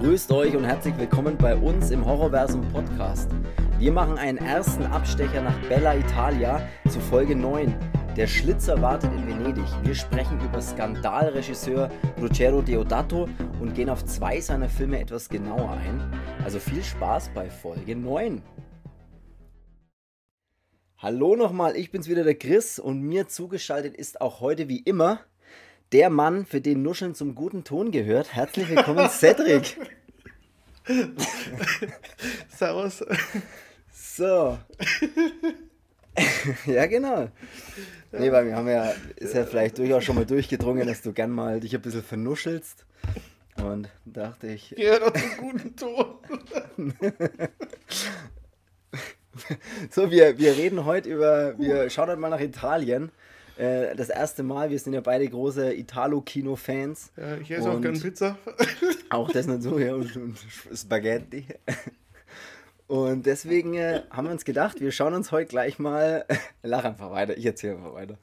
Grüßt euch und herzlich willkommen bei uns im Horrorversum Podcast. Wir machen einen ersten Abstecher nach Bella Italia zu Folge 9. Der Schlitzer wartet in Venedig. Wir sprechen über Skandalregisseur Ruggero Deodato und gehen auf zwei seiner Filme etwas genauer ein. Also viel Spaß bei Folge 9. Hallo nochmal, ich bin's wieder der Chris und mir zugeschaltet ist auch heute wie immer der Mann, für den Nuscheln zum guten Ton gehört. Herzlich willkommen, Cedric. Servus. So. ja, genau. Nee, weil wir haben ja, ist ja vielleicht durchaus schon mal durchgedrungen, dass du gern mal dich ein bisschen vernuschelst. Und dachte ich. Ja, doch zum guten Ton. so, wir, wir reden heute über, wir schauen heute mal nach Italien. Äh, das erste Mal, wir sind ja beide große Italo-Kino-Fans. Ja, ich esse auch gerne Pizza. auch das nicht so, ja, und, und Spaghetti. Und deswegen äh, haben wir uns gedacht, wir schauen uns heute gleich mal. Lach einfach weiter, ich erzähle einfach weiter.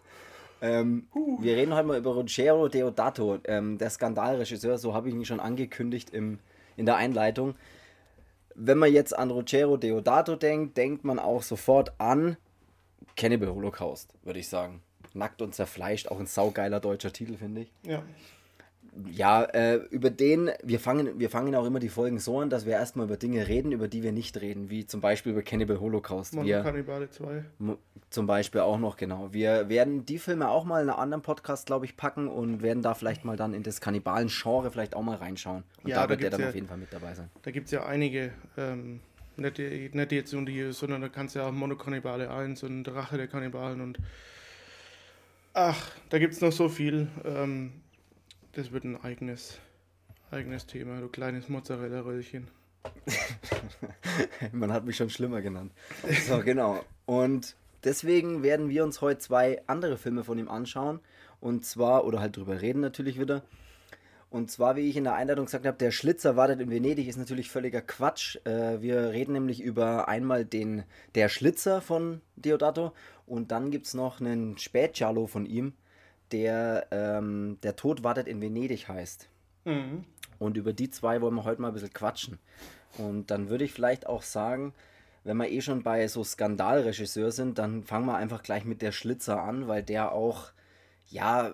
Ähm, uh. Wir reden heute mal über Ruggero Deodato, ähm, der Skandalregisseur, so habe ich ihn schon angekündigt im, in der Einleitung. Wenn man jetzt an Ruggero Deodato denkt, denkt man auch sofort an Cannibal Holocaust, würde ich sagen. Nackt und zerfleischt, auch ein saugeiler deutscher Titel, finde ich. Ja ja, äh, über den, wir fangen, wir fangen auch immer die Folgen so an, dass wir erstmal über Dinge reden, über die wir nicht reden, wie zum Beispiel über Cannibal Holocaust. Wir, Cannibale 2. Zum Beispiel auch noch, genau. Wir werden die Filme auch mal in einem anderen Podcast, glaube ich, packen und werden da vielleicht mal dann in das Kannibalen-Genre vielleicht auch mal reinschauen. Und ja, da wird der dann ja, auf jeden Fall mit dabei sein. Da gibt es ja einige, ähm, nicht, nicht jetzt und die, sondern da kannst du ja auch Monokannibale 1 und Rache der Kannibalen und ach, da gibt es noch so viel. Ähm, das wird ein eigenes, eigenes Thema, du kleines Mozzarella-Röllchen. Man hat mich schon schlimmer genannt. So, genau. Und deswegen werden wir uns heute zwei andere Filme von ihm anschauen. Und zwar, oder halt drüber reden natürlich wieder. Und zwar, wie ich in der Einleitung gesagt habe, der Schlitzer wartet in Venedig ist natürlich völliger Quatsch. Äh, wir reden nämlich über einmal den Der Schlitzer von Deodato und dann gibt es noch einen Spätgiallo von ihm, der ähm, Der Tod wartet in Venedig heißt. Mhm. Und über die zwei wollen wir heute mal ein bisschen quatschen. Und dann würde ich vielleicht auch sagen, wenn wir eh schon bei so Skandalregisseur sind, dann fangen wir einfach gleich mit der Schlitzer an, weil der auch, ja,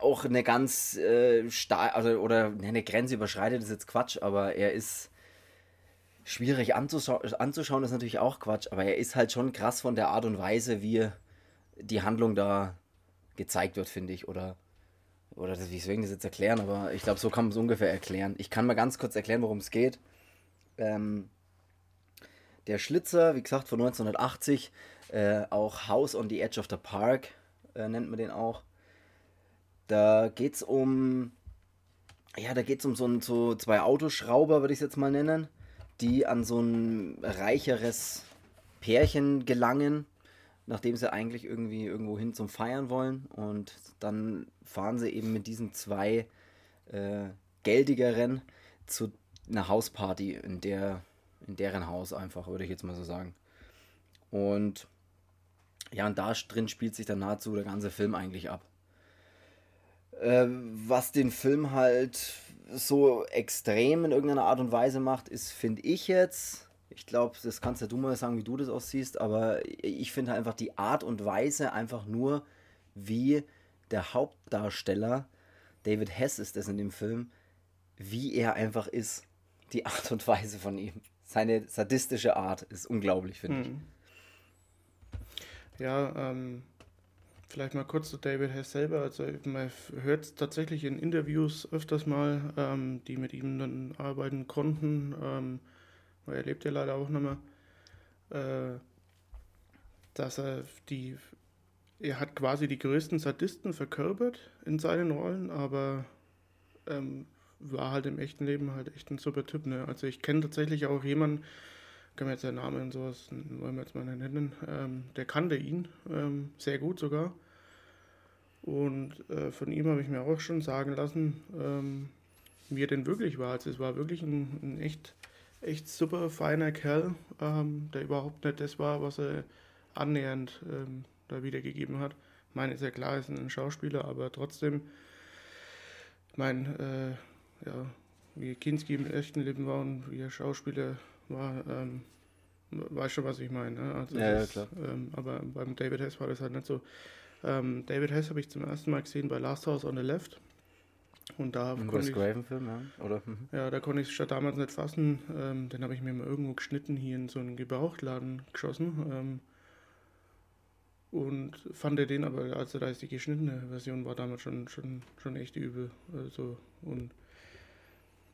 auch eine ganz äh, stark, also, oder eine Grenze überschreitet, ist jetzt Quatsch, aber er ist schwierig anzuschau anzuschauen, ist natürlich auch Quatsch, aber er ist halt schon krass von der Art und Weise, wie die Handlung da gezeigt wird, finde ich. Oder, oder das, wie soll ich das jetzt erklären? Aber ich glaube, so kann man es ungefähr erklären. Ich kann mal ganz kurz erklären, worum es geht. Ähm, der Schlitzer, wie gesagt, von 1980, äh, auch House on the Edge of the Park äh, nennt man den auch. Da geht es um, ja, da geht es um so, so zwei Autoschrauber, würde ich es jetzt mal nennen, die an so ein reicheres Pärchen gelangen nachdem sie eigentlich irgendwie irgendwo hin zum Feiern wollen. Und dann fahren sie eben mit diesen zwei äh, geldigeren zu einer Hausparty in der in deren Haus einfach, würde ich jetzt mal so sagen. Und ja, und da drin spielt sich dann nahezu der ganze Film eigentlich ab. Äh, was den Film halt so extrem in irgendeiner Art und Weise macht, ist, finde ich jetzt, ich glaube, das kannst ja du mal sagen, wie du das aussiehst, aber ich finde halt einfach die Art und Weise einfach nur, wie der Hauptdarsteller, David Hess ist das in dem Film, wie er einfach ist. Die Art und Weise von ihm. Seine sadistische Art ist unglaublich, finde hm. ich. Ja, ähm, vielleicht mal kurz zu David Hess selber. Also man hört es tatsächlich in Interviews öfters mal, ähm, die mit ihm dann arbeiten konnten. Ähm, er lebt ja leider auch nicht mehr, äh, dass er die, er hat quasi die größten Sadisten verkörpert in seinen Rollen, aber ähm, war halt im echten Leben halt echt ein super Typ. Ne? Also ich kenne tatsächlich auch jemanden, kann mir jetzt seinen Namen und sowas, wollen wir jetzt mal nennen, ähm, der kannte ihn ähm, sehr gut sogar. Und äh, von ihm habe ich mir auch schon sagen lassen, ähm, wie er denn wirklich war. Also es war wirklich ein, ein echt echt super feiner Kerl, ähm, der überhaupt nicht das war, was er annähernd ähm, da wiedergegeben hat. Ich meine, ist ja klar, er ist ein Schauspieler, aber trotzdem, ich meine, äh, ja, wie Kinski im echten Leben war und wie er Schauspieler war, ähm, weiß schon, was ich meine. Ne? Also Ja, ja, klar. Ähm, aber beim David Hess war das halt nicht so. Ähm, David Hess habe ich zum ersten Mal gesehen bei Last House on the Left. Und da Ein konnte ich, Craven-Film, ja? Oder? Mhm. ja, da konnte ich es schon damals nicht fassen. Ähm, den habe ich mir mal irgendwo geschnitten, hier in so einen Gebrauchtladen geschossen. Ähm, und fand den aber, also da ist die geschnittene Version, war damals schon, schon, schon echt übel. Also, und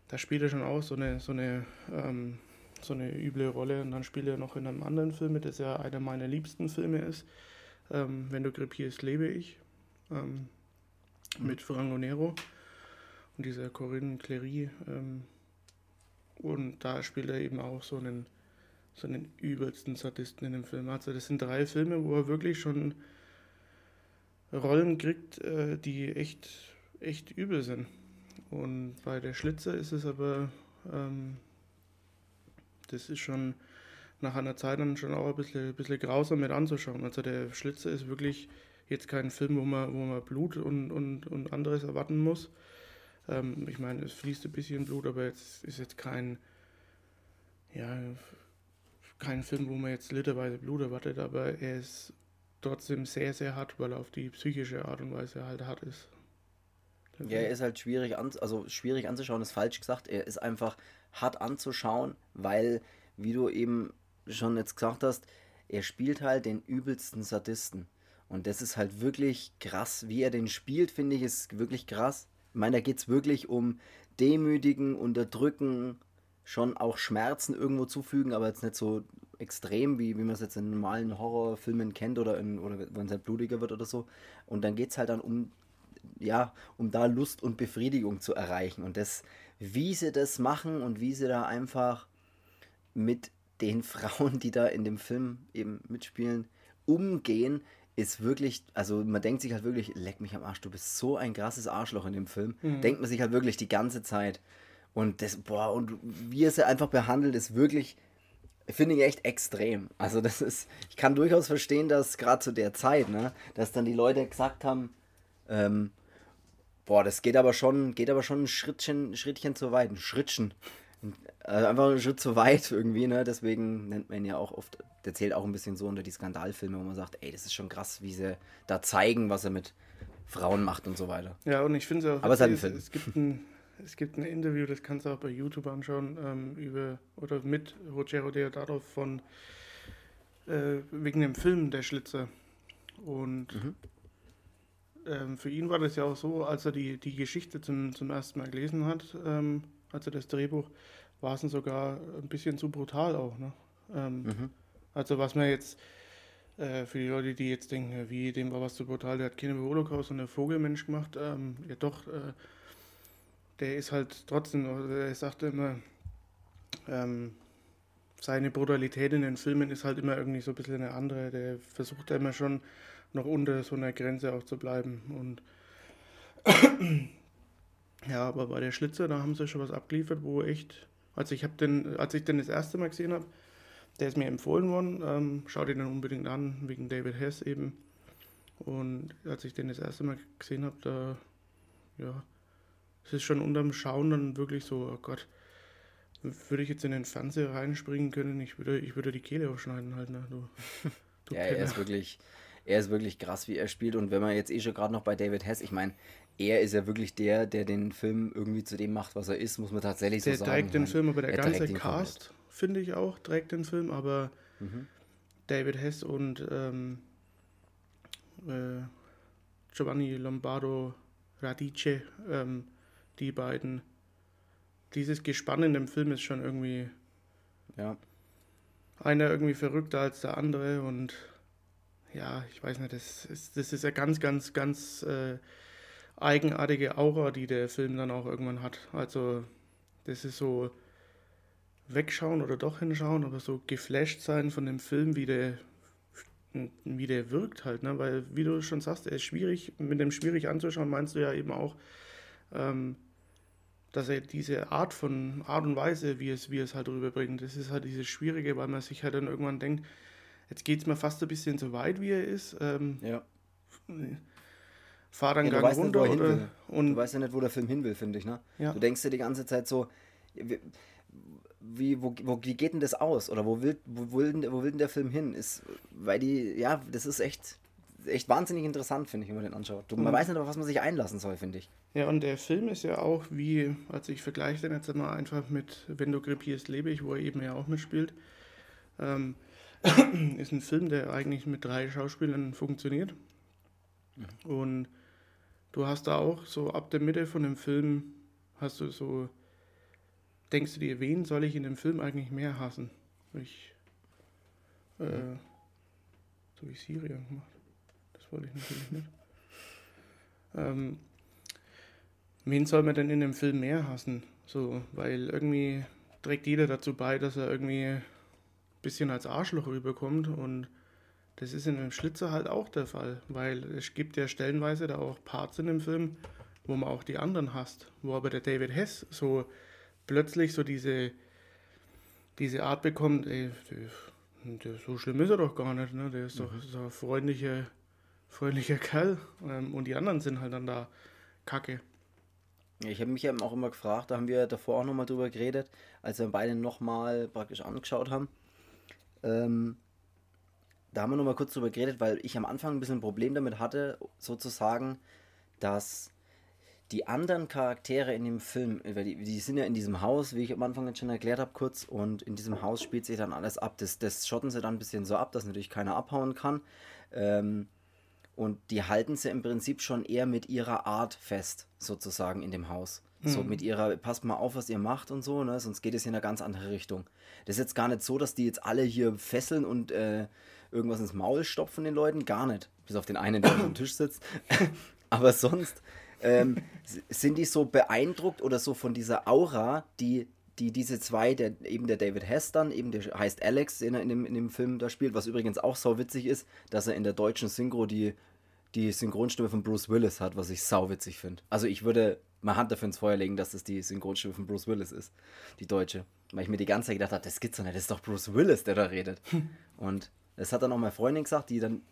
da spielt er schon auch so eine, so eine, ähm, so eine üble Rolle. Und dann spielt er noch in einem anderen Film mit, das ja einer meiner liebsten Filme ist. Ähm, Wenn du krepierst, lebe ich. Ähm, mit Franco Nero und dieser Corinne Clery. Ähm, und da spielt er eben auch so einen, so einen übelsten Sadisten in dem Film. Also das sind drei Filme, wo er wirklich schon Rollen kriegt, äh, die echt, echt übel sind. Und bei der Schlitzer ist es aber, ähm, das ist schon nach einer Zeit dann schon auch ein bisschen, ein bisschen grausam mit anzuschauen. Also der Schlitzer ist wirklich jetzt kein Film, wo man, wo man Blut und, und, und anderes erwarten muss. Ähm, ich meine, es fließt ein bisschen Blut, aber jetzt ist jetzt kein, ja, kein Film, wo man jetzt literweise Blut erwartet, aber er ist trotzdem sehr, sehr hart, weil er auf die psychische Art und Weise halt hart ist. Ja, er ist halt schwierig, an, also schwierig anzuschauen, ist falsch gesagt. Er ist einfach hart anzuschauen, weil, wie du eben schon jetzt gesagt hast, er spielt halt den übelsten Sadisten. Und das ist halt wirklich krass. Wie er den spielt, finde ich, ist wirklich krass. Ich meine, da geht es wirklich um Demütigen, Unterdrücken, schon auch Schmerzen irgendwo zufügen, aber jetzt nicht so extrem, wie, wie man es jetzt in normalen Horrorfilmen kennt oder, oder wenn es halt blutiger wird oder so. Und dann geht es halt dann um ja, um da Lust und Befriedigung zu erreichen. Und das, wie sie das machen und wie sie da einfach mit den Frauen, die da in dem Film eben mitspielen, umgehen, ist wirklich, also man denkt sich halt wirklich, leck mich am Arsch, du bist so ein krasses Arschloch in dem Film. Denkt man sich halt wirklich die ganze Zeit. Und das, boah, und wie er sie einfach behandelt, ist wirklich, finde ich echt extrem. Also das ist, ich kann durchaus verstehen, dass gerade zu der Zeit, ne, dass dann die Leute gesagt haben, ähm, boah, das geht aber schon, geht aber schon ein Schrittchen, Schrittchen zu weit, ein Schrittchen. Also einfach einen Schritt zu weit irgendwie, ne? Deswegen nennt man ihn ja auch oft, der zählt auch ein bisschen so unter die Skandalfilme, wo man sagt, ey, das ist schon krass, wie sie da zeigen, was er mit Frauen macht und so weiter. Ja, und ich finde es auch, Aber es ein witzig, Film. es, gibt ein, es gibt ein Interview, das kannst du auch bei YouTube anschauen, ähm, über, oder mit Rogero Deodato von, äh, wegen dem Film Der Schlitzer. Und Mhm. ähm, für ihn war das ja auch so, als er die, die Geschichte zum, zum ersten Mal gelesen hat, ähm, also das Drehbuch, war es sogar ein bisschen zu brutal auch. Ne? Ähm, Mhm. Also was man jetzt, äh, für die Leute, die jetzt denken, wie, dem war was zu brutal, der hat keine Holocaust und einen Vogelmensch gemacht, ähm, ja doch, äh, der ist halt trotzdem, also er sagte immer, ähm, seine Brutalität in den Filmen ist halt immer irgendwie so ein bisschen eine andere, der versucht immer schon noch unter so einer Grenze auch zu bleiben und ja, aber bei der Schlitzer, da haben sie schon was abgeliefert, wo echt, also ich habe den, als ich den das erste Mal gesehen habe, der ist mir empfohlen worden. Ähm, schau dir den unbedingt an, wegen David Hess eben. Und als ich den das erste Mal gesehen habe, da, ja, es ist schon unterm Schauen dann wirklich so, oh Gott, würde ich jetzt in den Fernseher reinspringen können, ich würde, ich würde die Kehle aufschneiden halt, ne, du. du Ja, er ist wirklich, er ist wirklich krass, wie er spielt. Und wenn man jetzt eh schon gerade noch bei David Hess, ich meine, er ist ja wirklich der, der den Film irgendwie zu dem macht, was er ist, muss man tatsächlich Der so sagen. trägt den Film, aber der er ganze Cast, finde ich auch, trägt den Film, aber Mhm. David Hess und ähm, äh, Giovanni Lombardo Radice, ähm, die beiden, dieses Gespann in dem Film ist schon irgendwie Ja, einer irgendwie verrückter als der andere und ja, ich weiß nicht, das ist, das ist eine ganz, ganz, ganz äh, eigenartige Aura, die der Film dann auch irgendwann hat. Also das ist so wegschauen oder doch hinschauen, aber so geflasht sein von dem Film, wie der, wie der wirkt halt, ne? Weil, wie du schon sagst, er ist schwierig, mit dem schwierig anzuschauen, meinst du ja eben auch, ähm, dass er diese Art von Art und Weise, wie es, wie es halt rüberbringt, das ist halt dieses Schwierige, weil man sich halt dann irgendwann denkt, jetzt geht es mir fast ein bisschen zu weit, wie er ist. Ähm, ja. Fahr dann Ja, du Gang weißt nicht, runter er hin oder, und Du weißt ja nicht, wo der Film hin will, finde ich, ne? Ja. Du denkst dir die ganze Zeit so, wie, wo, wo, wie geht denn das aus? Oder wo will, wo, will, denn- wo will denn der Film hin? Ist, weil die, ja, das ist echt, echt wahnsinnig interessant, finde ich, wenn man den anschaut. Du, man Mhm. weiß nicht, auf was man sich einlassen soll, finde ich. Ja, und der Film ist ja auch wie, also ich vergleiche den jetzt mal einfach mit Wenn du krepierst, lebe ich, wo er eben ja auch mitspielt. Ähm, ist ein Film, der eigentlich mit drei Schauspielern funktioniert. Und du hast da auch so ab der Mitte von dem Film, hast du so, denkst du dir, wen soll ich in dem Film eigentlich mehr hassen? Ich, äh, so wie Syrien gemacht. Das wollte ich natürlich nicht. Ähm, Wen soll man denn in dem Film mehr hassen? So, weil irgendwie trägt jeder dazu bei, dass er irgendwie ein bisschen als Arschloch rüberkommt und das ist in dem Schlitzer halt auch der Fall, weil es gibt ja stellenweise da auch Parts in dem Film, wo man auch die anderen hasst, wo aber der David Hess so plötzlich so diese, diese Art bekommt, ey, der, der, so schlimm ist er doch gar nicht, ne? der ist doch so ein freundlicher, freundlicher Kerl ähm, und die anderen sind halt dann da kacke. Ich habe mich eben auch immer gefragt, da haben wir davor auch nochmal drüber geredet, als wir beide nochmal praktisch angeschaut haben. Ähm, da haben wir nochmal kurz drüber geredet, weil ich am Anfang ein bisschen ein Problem damit hatte, sozusagen, dass die anderen Charaktere in dem Film, weil die, die sind ja in diesem Haus, wie ich am Anfang jetzt schon erklärt habe, kurz, und in diesem Haus spielt sich dann alles ab. Das, das schotten sie dann ein bisschen so ab, dass natürlich keiner abhauen kann. Ähm, und die halten sie im Prinzip schon eher mit ihrer Art fest, sozusagen in dem Haus. So mit ihrer, passt mal auf, was ihr macht und so, ne? sonst geht es in eine ganz andere Richtung. Das ist jetzt gar nicht so, dass die jetzt alle hier fesseln und äh, irgendwas ins Maul stopfen den Leuten, gar nicht. Bis auf den einen, der am Tisch sitzt. Aber sonst ähm, sind die so beeindruckt oder so von dieser Aura, die, die diese zwei, der, eben der David Hess dann, eben der heißt Alex, den er in dem, in dem Film da spielt, was übrigens auch sau witzig ist, dass er in der deutschen Synchro die, die Synchronstimme von Bruce Willis hat, was ich sau witzig finde. Also ich würde mal Hand dafür ins Feuer legen, dass das die Synchronstimme von Bruce Willis ist, die deutsche. Weil ich mir die ganze Zeit gedacht habe, das gibt's doch nicht, das ist doch Bruce Willis, der da redet. Und das hat dann auch meine Freundin gesagt, die dann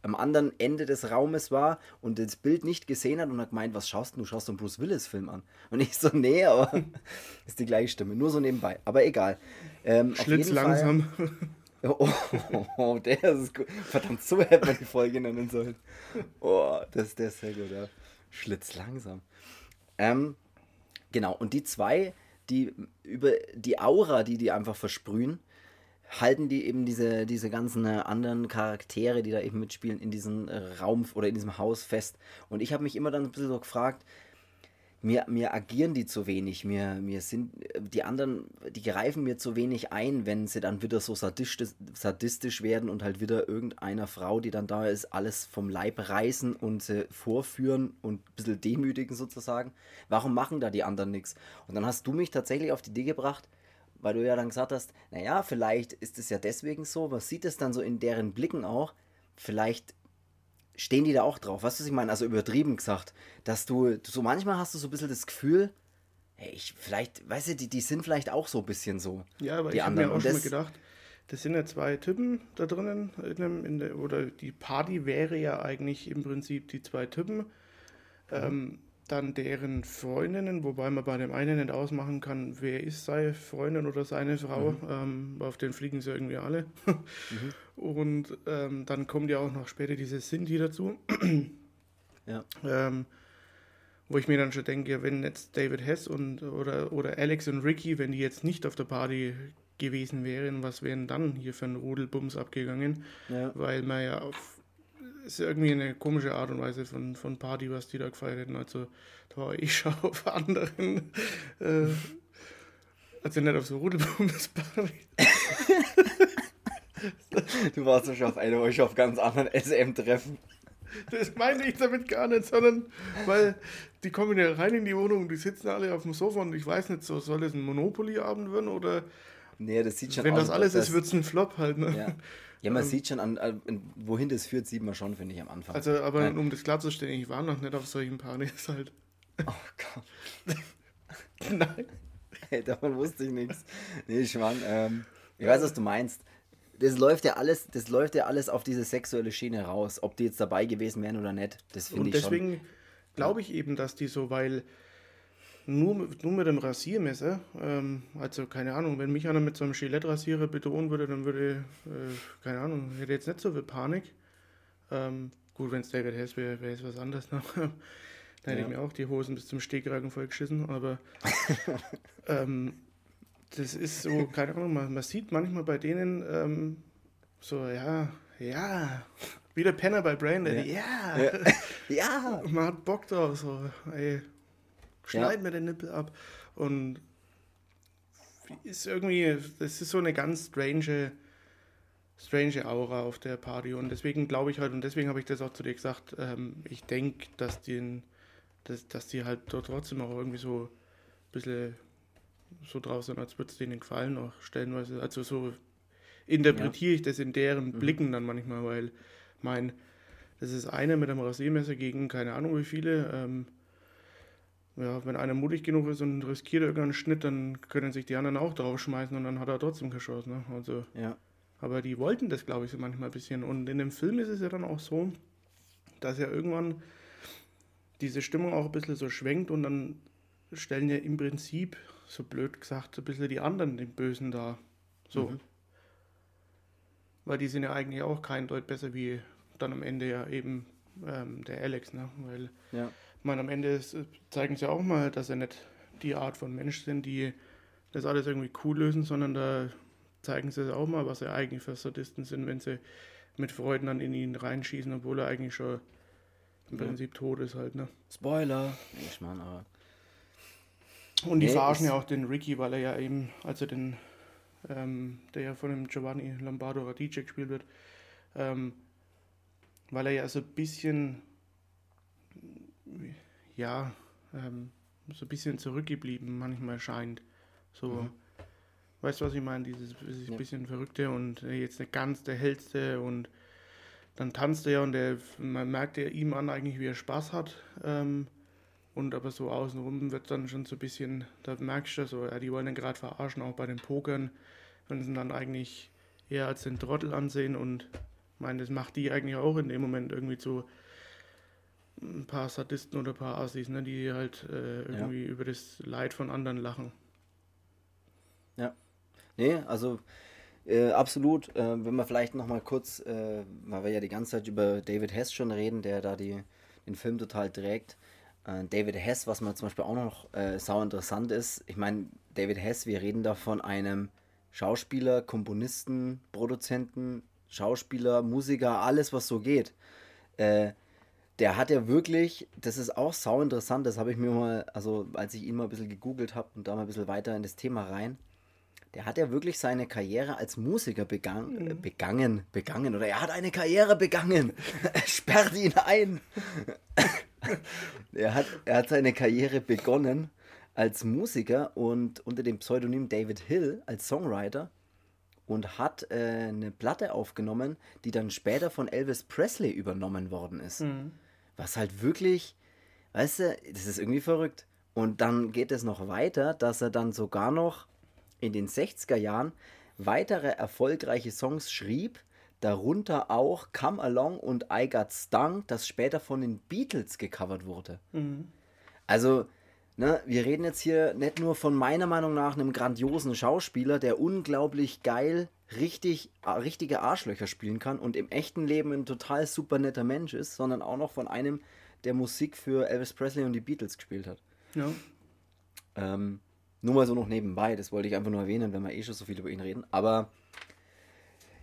am anderen Ende des Raumes war und das Bild nicht gesehen hat und hat gemeint, was schaust du? Du schaust so einen Bruce Willis-Film an. Und ich so, nee, aber ist die gleiche Stimme, nur so nebenbei. Aber egal. Ähm, Schlitz jeden Fall- langsam. Oh, oh, oh, der ist gut. Verdammt, so hätte man die Folge nennen sollen. Oh, das, der ist sehr gut, ja. Schlitz langsam. Ähm, genau, und die zwei, die über die Aura, die die einfach versprühen, halten die eben diese, diese ganzen äh, anderen Charaktere, die da eben mitspielen, in diesem äh, Raum oder in diesem Haus fest. Und ich habe mich immer dann ein bisschen so gefragt, mir, mir agieren die zu wenig, mir, mir sind die anderen, die greifen mir zu wenig ein, wenn sie dann wieder so sadistisch, sadistisch werden und halt wieder irgendeiner Frau, die dann da ist, alles vom Leib reißen und sie vorführen und ein bisschen demütigen sozusagen. Warum machen da die anderen nichts? Und dann hast du mich tatsächlich auf die Idee gebracht, weil du ja dann gesagt hast, naja, vielleicht ist es ja deswegen so, man sieht es dann so in deren Blicken auch, vielleicht stehen die da auch drauf. Weißt du, was ich meine? Also übertrieben gesagt, dass du, so manchmal hast du so ein bisschen das Gefühl, hey, ich, vielleicht, weißt du, die, die sind vielleicht auch so ein bisschen so. Ja, aber die ich habe mir anderen. auch Und schon mal das- gedacht, das sind ja zwei Typen da drinnen, in dem, in der, oder die Party wäre ja eigentlich im Prinzip die zwei Typen. Ähm, dann deren Freundinnen, wobei man bei dem einen nicht ausmachen kann, wer ist seine Freundin oder seine Frau. Ähm, auf den fliegen sie irgendwie alle. Und ähm, dann kommt ja auch noch später diese Cindy dazu. Ja. Ähm, wo ich mir dann schon denke, wenn jetzt David Hess und oder, oder Alex und Ricky, wenn die jetzt nicht auf der Party gewesen wären, was wären dann hier für ein Rudelbums abgegangen? Ja. Weil man ja auf ist irgendwie eine komische Art und Weise von, von Party, was die da gefeiert hätten. Also da war ich schon auf anderen, äh, also nicht auf so Rudelbums Party. Du warst schon auf einer, euch auf ganz anderen SM-Treffen. Das meine ich damit gar nicht, sondern weil die kommen ja rein in die Wohnung und die sitzen alle auf dem Sofa und ich weiß nicht, so soll das ein Monopoly-Abend werden oder Nee, das sieht schon wenn aus. das alles ist, wird es ein Flop halt. Ne? Ja, ja man sieht schon, an, an, wohin das führt, sieht man schon, finde ich, am Anfang. Also, aber Ja. um das klarzustellen, ich war noch nicht auf solchen Partys halt. oh Gott. Nein. Hey, davon wusste ich nichts. Nee, Schwan, ähm, ich weiß, was du meinst. das läuft ja alles, das läuft ja alles auf diese sexuelle Schiene raus, ob die jetzt dabei gewesen wären oder nicht. Das finde ich schon. Und deswegen glaube ich eben, dass die so, weil nur, nur mit dem Rasiermesser, ähm, also keine Ahnung, wenn mich einer mit so einem Gillette-Rasierer bedrohen würde, dann würde, äh, keine Ahnung, hätte jetzt nicht so viel Panik. Ähm, gut, wenn es David Hess wäre, wäre es was anderes. Ne? da hätte ja. ich mir auch die Hosen bis zum Stegkragen vollgeschissen, aber ähm, das ist so, keine Ahnung, man, man sieht manchmal bei denen ähm, so, ja, ja, wie der Penner bei Brandon, ja. Ja. ja. ja. Man hat Bock drauf, so, ey, schneid ja. mir den Nippel ab. Und ist irgendwie, das ist so eine ganz strange, strange Aura auf der Party. Und deswegen glaube ich halt, und deswegen habe ich das auch zu dir gesagt, ähm, ich denke, dass, dass, dass die halt dort trotzdem auch irgendwie so ein bisschen so draußen, als würde es denen gefallen, auch stellenweise. Also so interpretiere ja. ich das in deren mhm. Blicken dann manchmal, weil mein, das ist einer mit einem Rasiermesser gegen keine Ahnung wie viele. Ähm, ja, wenn einer mutig genug ist und riskiert irgendeinen Schnitt, dann können sich die anderen auch draufschmeißen und dann hat er trotzdem geschossen. Ne? Also, ja. Aber die wollten das, glaube ich, so manchmal ein bisschen. Und in dem Film ist es ja dann auch so, dass ja irgendwann diese Stimmung auch ein bisschen so schwenkt und dann stellen ja im Prinzip, so blöd gesagt, ein bisschen die anderen den Bösen da. So. Mhm. Weil die sind ja eigentlich auch kein Deut besser wie dann am Ende ja eben ähm, der Alex, ne? Weil ja. Man am Ende ist, zeigen sie auch mal, dass sie nicht die Art von Mensch sind, die das alles irgendwie cool lösen, sondern da zeigen sie auch mal, was sie eigentlich für Sadisten sind, wenn sie mit Freuden dann in ihn reinschießen, obwohl er eigentlich schon im Prinzip tot ist halt, ne? Spoiler! Ich meine, aber. Und die nee, verarschen ja auch den Ricky, weil er ja eben, also den, ähm, der ja von dem Giovanni Lombardo Radice gespielt wird, ähm, weil er ja so ein bisschen, ja, ähm, so ein bisschen zurückgeblieben manchmal scheint. So, mhm. weißt du, was ich meine? Dieses, dieses ja. bisschen Verrückte und jetzt nicht ganz der Hellste und dann tanzt er und der, man merkt ja ihm an eigentlich, wie er Spaß hat. Ähm, und aber so außenrum wird dann schon so ein bisschen, da merkst du so, ja, die wollen ihn gerade verarschen, auch bei den Pokern, wenn sie dann eigentlich eher als den Trottel ansehen und ich meine, das macht die eigentlich auch in dem Moment irgendwie zu ein paar Sadisten oder ein paar Assis, ne, die halt äh, irgendwie ja. über das Leid von anderen lachen. Ja. Nee, also äh, absolut. Äh, wenn wir vielleicht nochmal kurz, äh, weil wir ja die ganze Zeit über David Hess schon reden, der da die, den Film total trägt. Äh, David Hess, was man zum Beispiel auch noch äh, sau interessant ist, ich meine, David Hess, wir reden da von einem Schauspieler, Komponisten, Produzenten, Schauspieler, Musiker, alles was so geht. Äh, der hat ja wirklich, das ist auch sau interessant, das habe ich mir mal, also als ich ihn mal ein bisschen gegoogelt habe und da mal ein bisschen weiter in das Thema rein, der hat ja wirklich seine Karriere als Musiker begangen, mhm. begangen, begangen, oder er hat eine Karriere begangen. Sperrt ihn ein. er, hat, er hat seine Karriere begonnen als Musiker und unter dem Pseudonym David Hill als Songwriter und hat äh, eine Platte aufgenommen, die dann später von Elvis Presley übernommen worden ist. Mhm. Was halt wirklich, weißt du, das ist irgendwie verrückt. Und dann geht es noch weiter, dass er dann sogar noch in den 60er Jahren weitere erfolgreiche Songs schrieb, darunter auch Come Along und I Got Stung, das später von den Beatles gecovert wurde. Mhm. Also, ne, wir reden jetzt hier nicht nur von meiner Meinung nach einem grandiosen Schauspieler, der unglaublich geil richtig, richtige Arschlöcher spielen kann und im echten Leben ein total super netter Mensch ist, sondern auch noch von einem, der Musik für Elvis Presley und die Beatles gespielt hat. Ja. Ähm, nur mal so noch nebenbei, das wollte ich einfach nur erwähnen, wenn wir eh schon so viel über ihn reden. Aber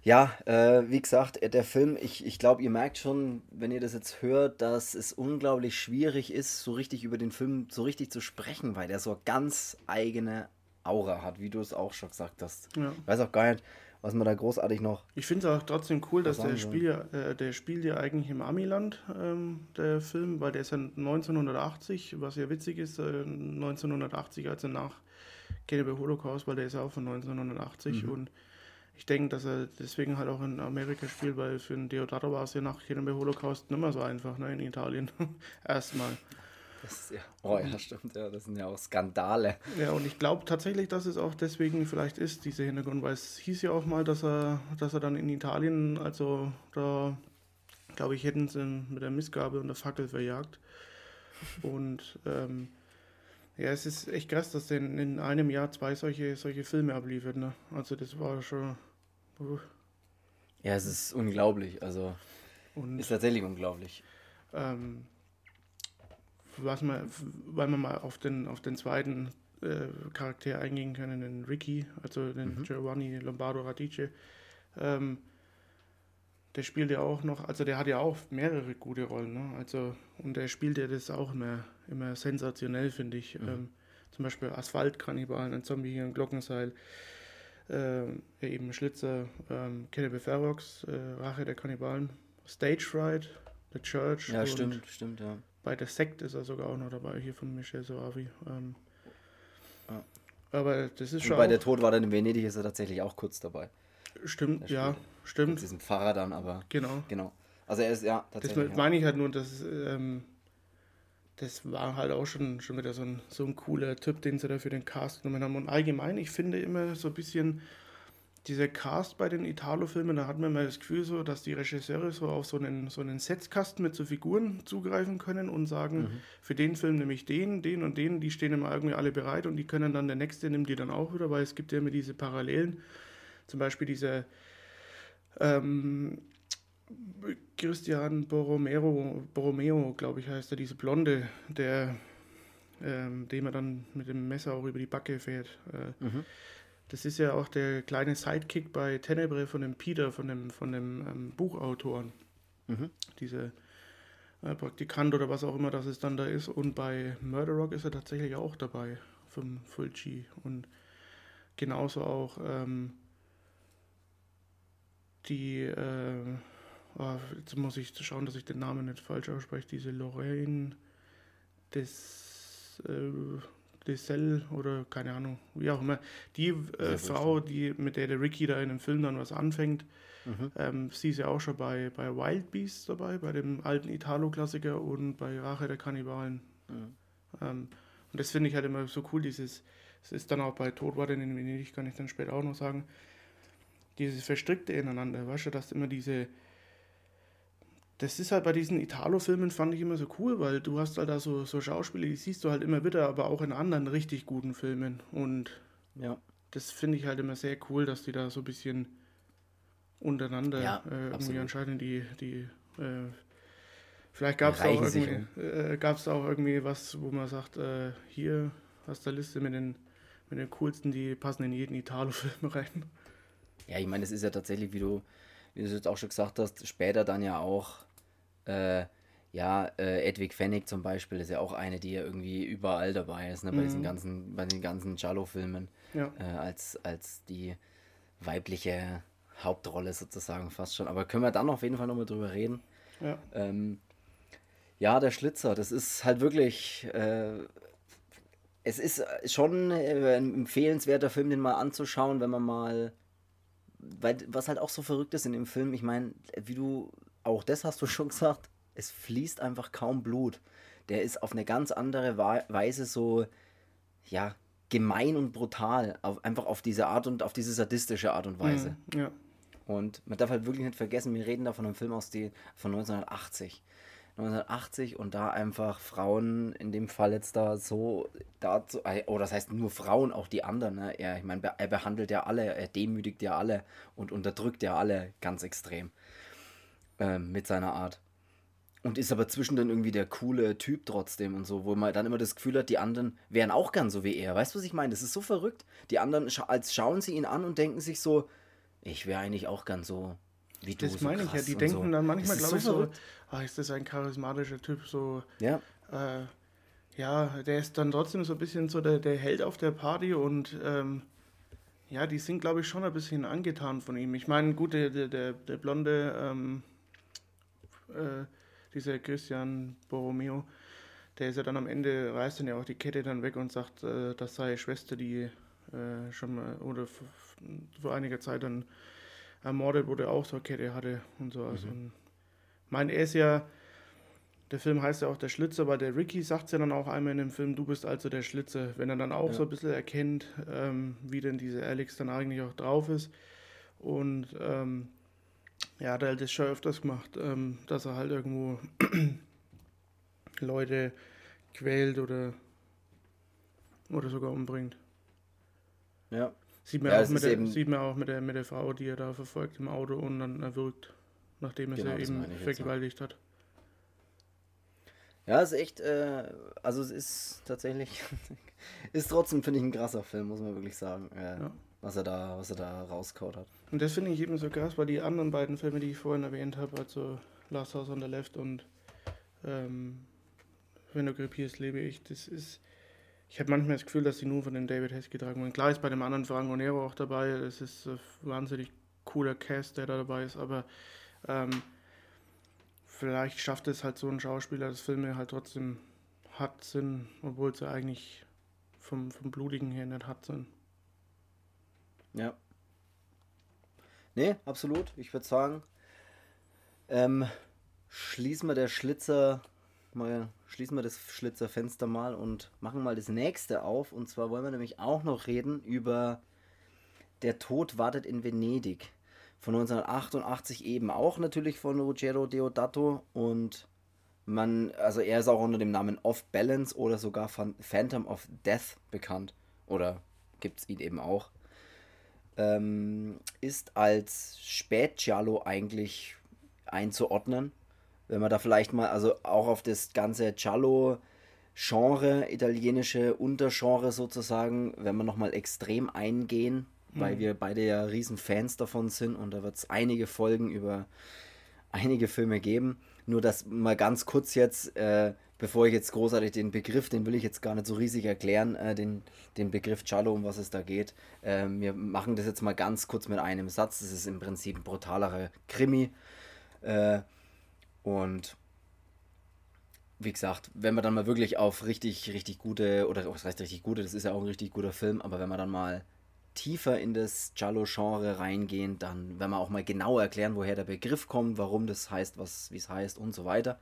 ja, äh, wie gesagt, äh, der Film, ich, ich glaube, ihr merkt schon, wenn ihr das jetzt hört, dass es unglaublich schwierig ist, so richtig über den Film so richtig zu sprechen, weil der so ganz eigene Aura hat, wie du es auch schon gesagt hast. Ja. Ich weiß auch gar nicht, was man da großartig noch. Ich finde es auch trotzdem cool, dass der Spiel, ja, äh, der spielt ja eigentlich im Amiland, ähm, der Film, weil der ist ja 1980, was ja witzig ist, äh, 1980, also nach Cannibal Holocaust, weil der ist ja auch von 1980 mhm. und ich denke, dass er deswegen halt auch in Amerika spielt, weil für einen Deodato war es ja nach Cannibal Holocaust nicht mehr so einfach, ne, in Italien. Erstmal. Das, ja. Oh ja, stimmt, ja, das sind ja auch Skandale. Ja, und ich glaube tatsächlich, dass es auch deswegen vielleicht ist, dieser Hintergrund, weil es hieß ja auch mal, dass er, dass er dann in Italien, also da, glaube ich, hätten sie ihn mit der Missgabe und der Fackel verjagt. Und ähm, ja, es ist echt krass, dass der in, in einem Jahr zwei solche, solche Filme abliefert. Ne? Also das war schon. Uh. Ja, es ist unglaublich. Also und, ist tatsächlich unglaublich. Ähm, was man, weil man mal auf den, auf den zweiten äh, Charakter eingehen können, den Ricky, also den mhm. Giovanni Lombardo Radice. Ähm, der spielt ja auch noch, also der hat ja auch mehrere gute Rollen, ne? Also, und der spielt ja das auch immer, immer sensationell, finde ich. Mhm. Ähm, zum Beispiel Asphaltkannibalen, ein Zombie hier, ein Glockenseil, äh, eben Schlitzer, ähm, Cannibal Ferox, äh, Rache der Kannibalen, Stage Fright, The Church. Ja, stimmt, stimmt, ja. Bei der Sekt ist er sogar auch noch dabei, hier von Michel Soavi. Ähm, ja. Aber das ist Und schon. Bei der Tod war dann in Venedig ist er tatsächlich auch kurz dabei. Stimmt, ja, stimmt. Mit diesem Pfarrer dann, aber. Genau. Genau. Also er ist, ja, tatsächlich. Das meine ich halt nur, dass. Ähm, das war halt auch schon, schon wieder so ein, so ein cooler Typ, den sie da für den Cast genommen haben. Und allgemein, ich finde immer so ein bisschen dieser Cast bei den Italo-Filmen, da hat man immer das Gefühl so, dass die Regisseure so auf so einen, so einen Setzkasten mit so Figuren zugreifen können und sagen, mhm. für den Film nehme ich den, den und den, die stehen immer irgendwie alle bereit und die können dann, der nächste nimmt die dann auch wieder, weil es gibt ja immer diese Parallelen. Zum Beispiel dieser ähm, Christian Borromeo, Borromeo, glaube ich, heißt er, diese Blonde, der, ähm, dem er dann mit dem Messer auch über die Backe fährt. Äh, mhm. Das ist ja auch der kleine Sidekick bei Tenebre von dem Peter, von dem, von dem ähm, Buchautoren. Mhm. Diese äh, Praktikant oder was auch immer das es dann da ist. Und bei Murder Rock ist er tatsächlich auch dabei, vom Fulci. Und genauso auch ähm, die, äh, oh, jetzt muss ich schauen, dass ich den Namen nicht falsch ausspreche, diese Lorraine des, äh, Dessel oder keine Ahnung, wie auch immer, die äh, Frau, die, mit der der Ricky da in dem Film dann was anfängt, mhm. ähm, sie ist ja auch schon bei, bei Wild Beasts dabei, bei dem alten Italo-Klassiker und bei Rache der Kannibalen. Mhm. Ähm, und das finde ich halt immer so cool, dieses, es ist dann auch bei Todwarten in Venedig, kann ich dann später auch noch sagen, dieses Verstrickte ineinander, weißt du, dass immer diese, das ist halt bei diesen Italo-Filmen, fand ich immer so cool, weil du hast halt da so, so Schauspieler, die siehst du halt immer wieder, aber auch in anderen richtig guten Filmen. Und ja. das finde ich halt immer sehr cool, dass die da so ein bisschen untereinander ja, äh, irgendwie anscheinend die, die äh, vielleicht gab es auch, irgendwie, äh, auch irgendwie was, wo man sagt, äh, hier hast du eine Liste mit den, mit den coolsten, die passen in jeden Italo-Film rein. Ja, ich meine, es ist ja tatsächlich, wie du, wie du es jetzt auch schon gesagt hast, später dann ja auch, äh, ja, äh, Edwig Fennig zum Beispiel ist ja auch eine, die ja irgendwie überall dabei ist, ne, bei mhm. diesen ganzen, bei den ganzen Giallo-Filmen, ja. äh, als, als die weibliche Hauptrolle sozusagen fast schon. Aber können wir dann auf jeden Fall nochmal drüber reden. Ja. Ähm, ja, der Schlitzer, das ist halt wirklich, äh, es ist schon äh, ein empfehlenswerter Film, den mal anzuschauen, wenn man mal weil was halt auch so verrückt ist in dem Film, ich meine, wie du, auch das hast du schon gesagt, es fließt einfach kaum Blut. Der ist auf eine ganz andere Weise so, ja, gemein und brutal. Auf, einfach auf diese Art und auf diese sadistische Art und Weise. Mhm, ja. Und man darf halt wirklich nicht vergessen, wir reden da von einem Film aus die, von 1980. 1980 und da einfach Frauen in dem Fall jetzt da so dazu, oh, das heißt nur Frauen, auch die anderen. Ne? Er, ich meine, er behandelt ja alle, er demütigt ja alle und unterdrückt ja alle ganz extrem ähm, mit seiner Art. Und ist aber zwischendrin irgendwie der coole Typ trotzdem und so, wo man dann immer das Gefühl hat, die anderen wären auch gern so wie er. Weißt du, was ich meine? Das ist so verrückt. Die anderen, als schauen sie ihn an und denken sich so, ich wäre eigentlich auch gern so wie. Das so meine ich ja. Die denken so. dann manchmal, glaube ich, so, ah, ist das ein charismatischer Typ, so. Ja. Äh, ja, der ist dann trotzdem so ein bisschen so der, der Held auf der Party und ähm, ja, die sind, glaube ich, schon ein bisschen angetan von ihm. Ich meine, gut, der, der, der blonde, ähm, äh, dieser Christian Borromeo, der ist ja dann am Ende, reißt dann ja auch die Kette dann weg und sagt, äh, das sei Schwester, die äh, schon mal oder vor einiger Zeit dann ermordet wurde, auch so eine Kette hatte und so. Also, mhm. mein, er ist ja, der Film heißt ja auch der Schlitzer, weil der Ricky sagt ja dann auch einmal in dem Film, du bist also der Schlitzer. Wenn er dann auch ja. so ein bisschen erkennt, ähm, wie denn diese Alex dann eigentlich auch drauf ist. Und ähm, ja, hat er halt das schon öfters gemacht, ähm, dass er halt irgendwo Leute quält oder, oder sogar umbringt. Ja. Sieht man, ja, auch, mit der, sieht man auch mit der, mit der Frau, die er da verfolgt im Auto und dann erwürgt, nachdem er genau, sie eben vergewaltigt hat. Ja, ist echt, äh, also es ist tatsächlich, ist trotzdem, finde ich, ein krasser Film, muss man wirklich sagen, äh, ja. was, er da, was er da rauskaut hat. Und das finde ich eben so krass, weil die anderen beiden Filme, die ich vorhin erwähnt habe, also Last House on the Left und ähm, Wenn du krepierst, lebe ich, das ist, ich habe manchmal das Gefühl, dass sie nur von dem David Hess getragen werden. Klar ist bei dem anderen Franco Nero auch dabei, es ist ein wahnsinnig cooler Cast, der da dabei ist, aber ähm, vielleicht schafft es halt so ein Schauspieler, dass Filme halt trotzdem hart sind, obwohl sie eigentlich vom, vom Blutigen her nicht hart sind. Ja. Nee, absolut. Ich würde sagen, ähm, schließen wir der Schlitzer mal, schließen wir das Schlitzerfenster mal und machen mal das nächste auf. Und zwar wollen wir nämlich auch noch reden über Der Tod wartet in Venedig von 1988 eben auch natürlich von Ruggero Deodato und man, also er ist auch unter dem Namen Off Balance oder sogar Phantom of Death bekannt. Oder gibt es ihn eben auch. Ähm, ist als Spätgiallo eigentlich einzuordnen. Wenn man da vielleicht mal, also auch auf das ganze Giallo-Genre, italienische Untergenre sozusagen, wenn wir nochmal extrem eingehen, weil mhm. wir beide ja riesen Fans davon sind und da wird es einige Folgen über einige Filme geben. Nur das mal ganz kurz jetzt, äh, bevor ich jetzt großartig den Begriff, den will ich jetzt gar nicht so riesig erklären, äh, den, den Begriff Cello, um was es da geht. Äh, wir machen das jetzt mal ganz kurz mit einem Satz. Das ist im Prinzip ein brutalerer Krimi. Äh, und wie gesagt, wenn man dann mal wirklich auf richtig, richtig gute, oder was heißt richtig gute, das ist ja auch ein richtig guter Film, aber wenn man dann mal tiefer in das Giallo-Genre reingehen, dann werden wir auch mal genau erklären, woher der Begriff kommt, warum das heißt, was wie es heißt und so weiter.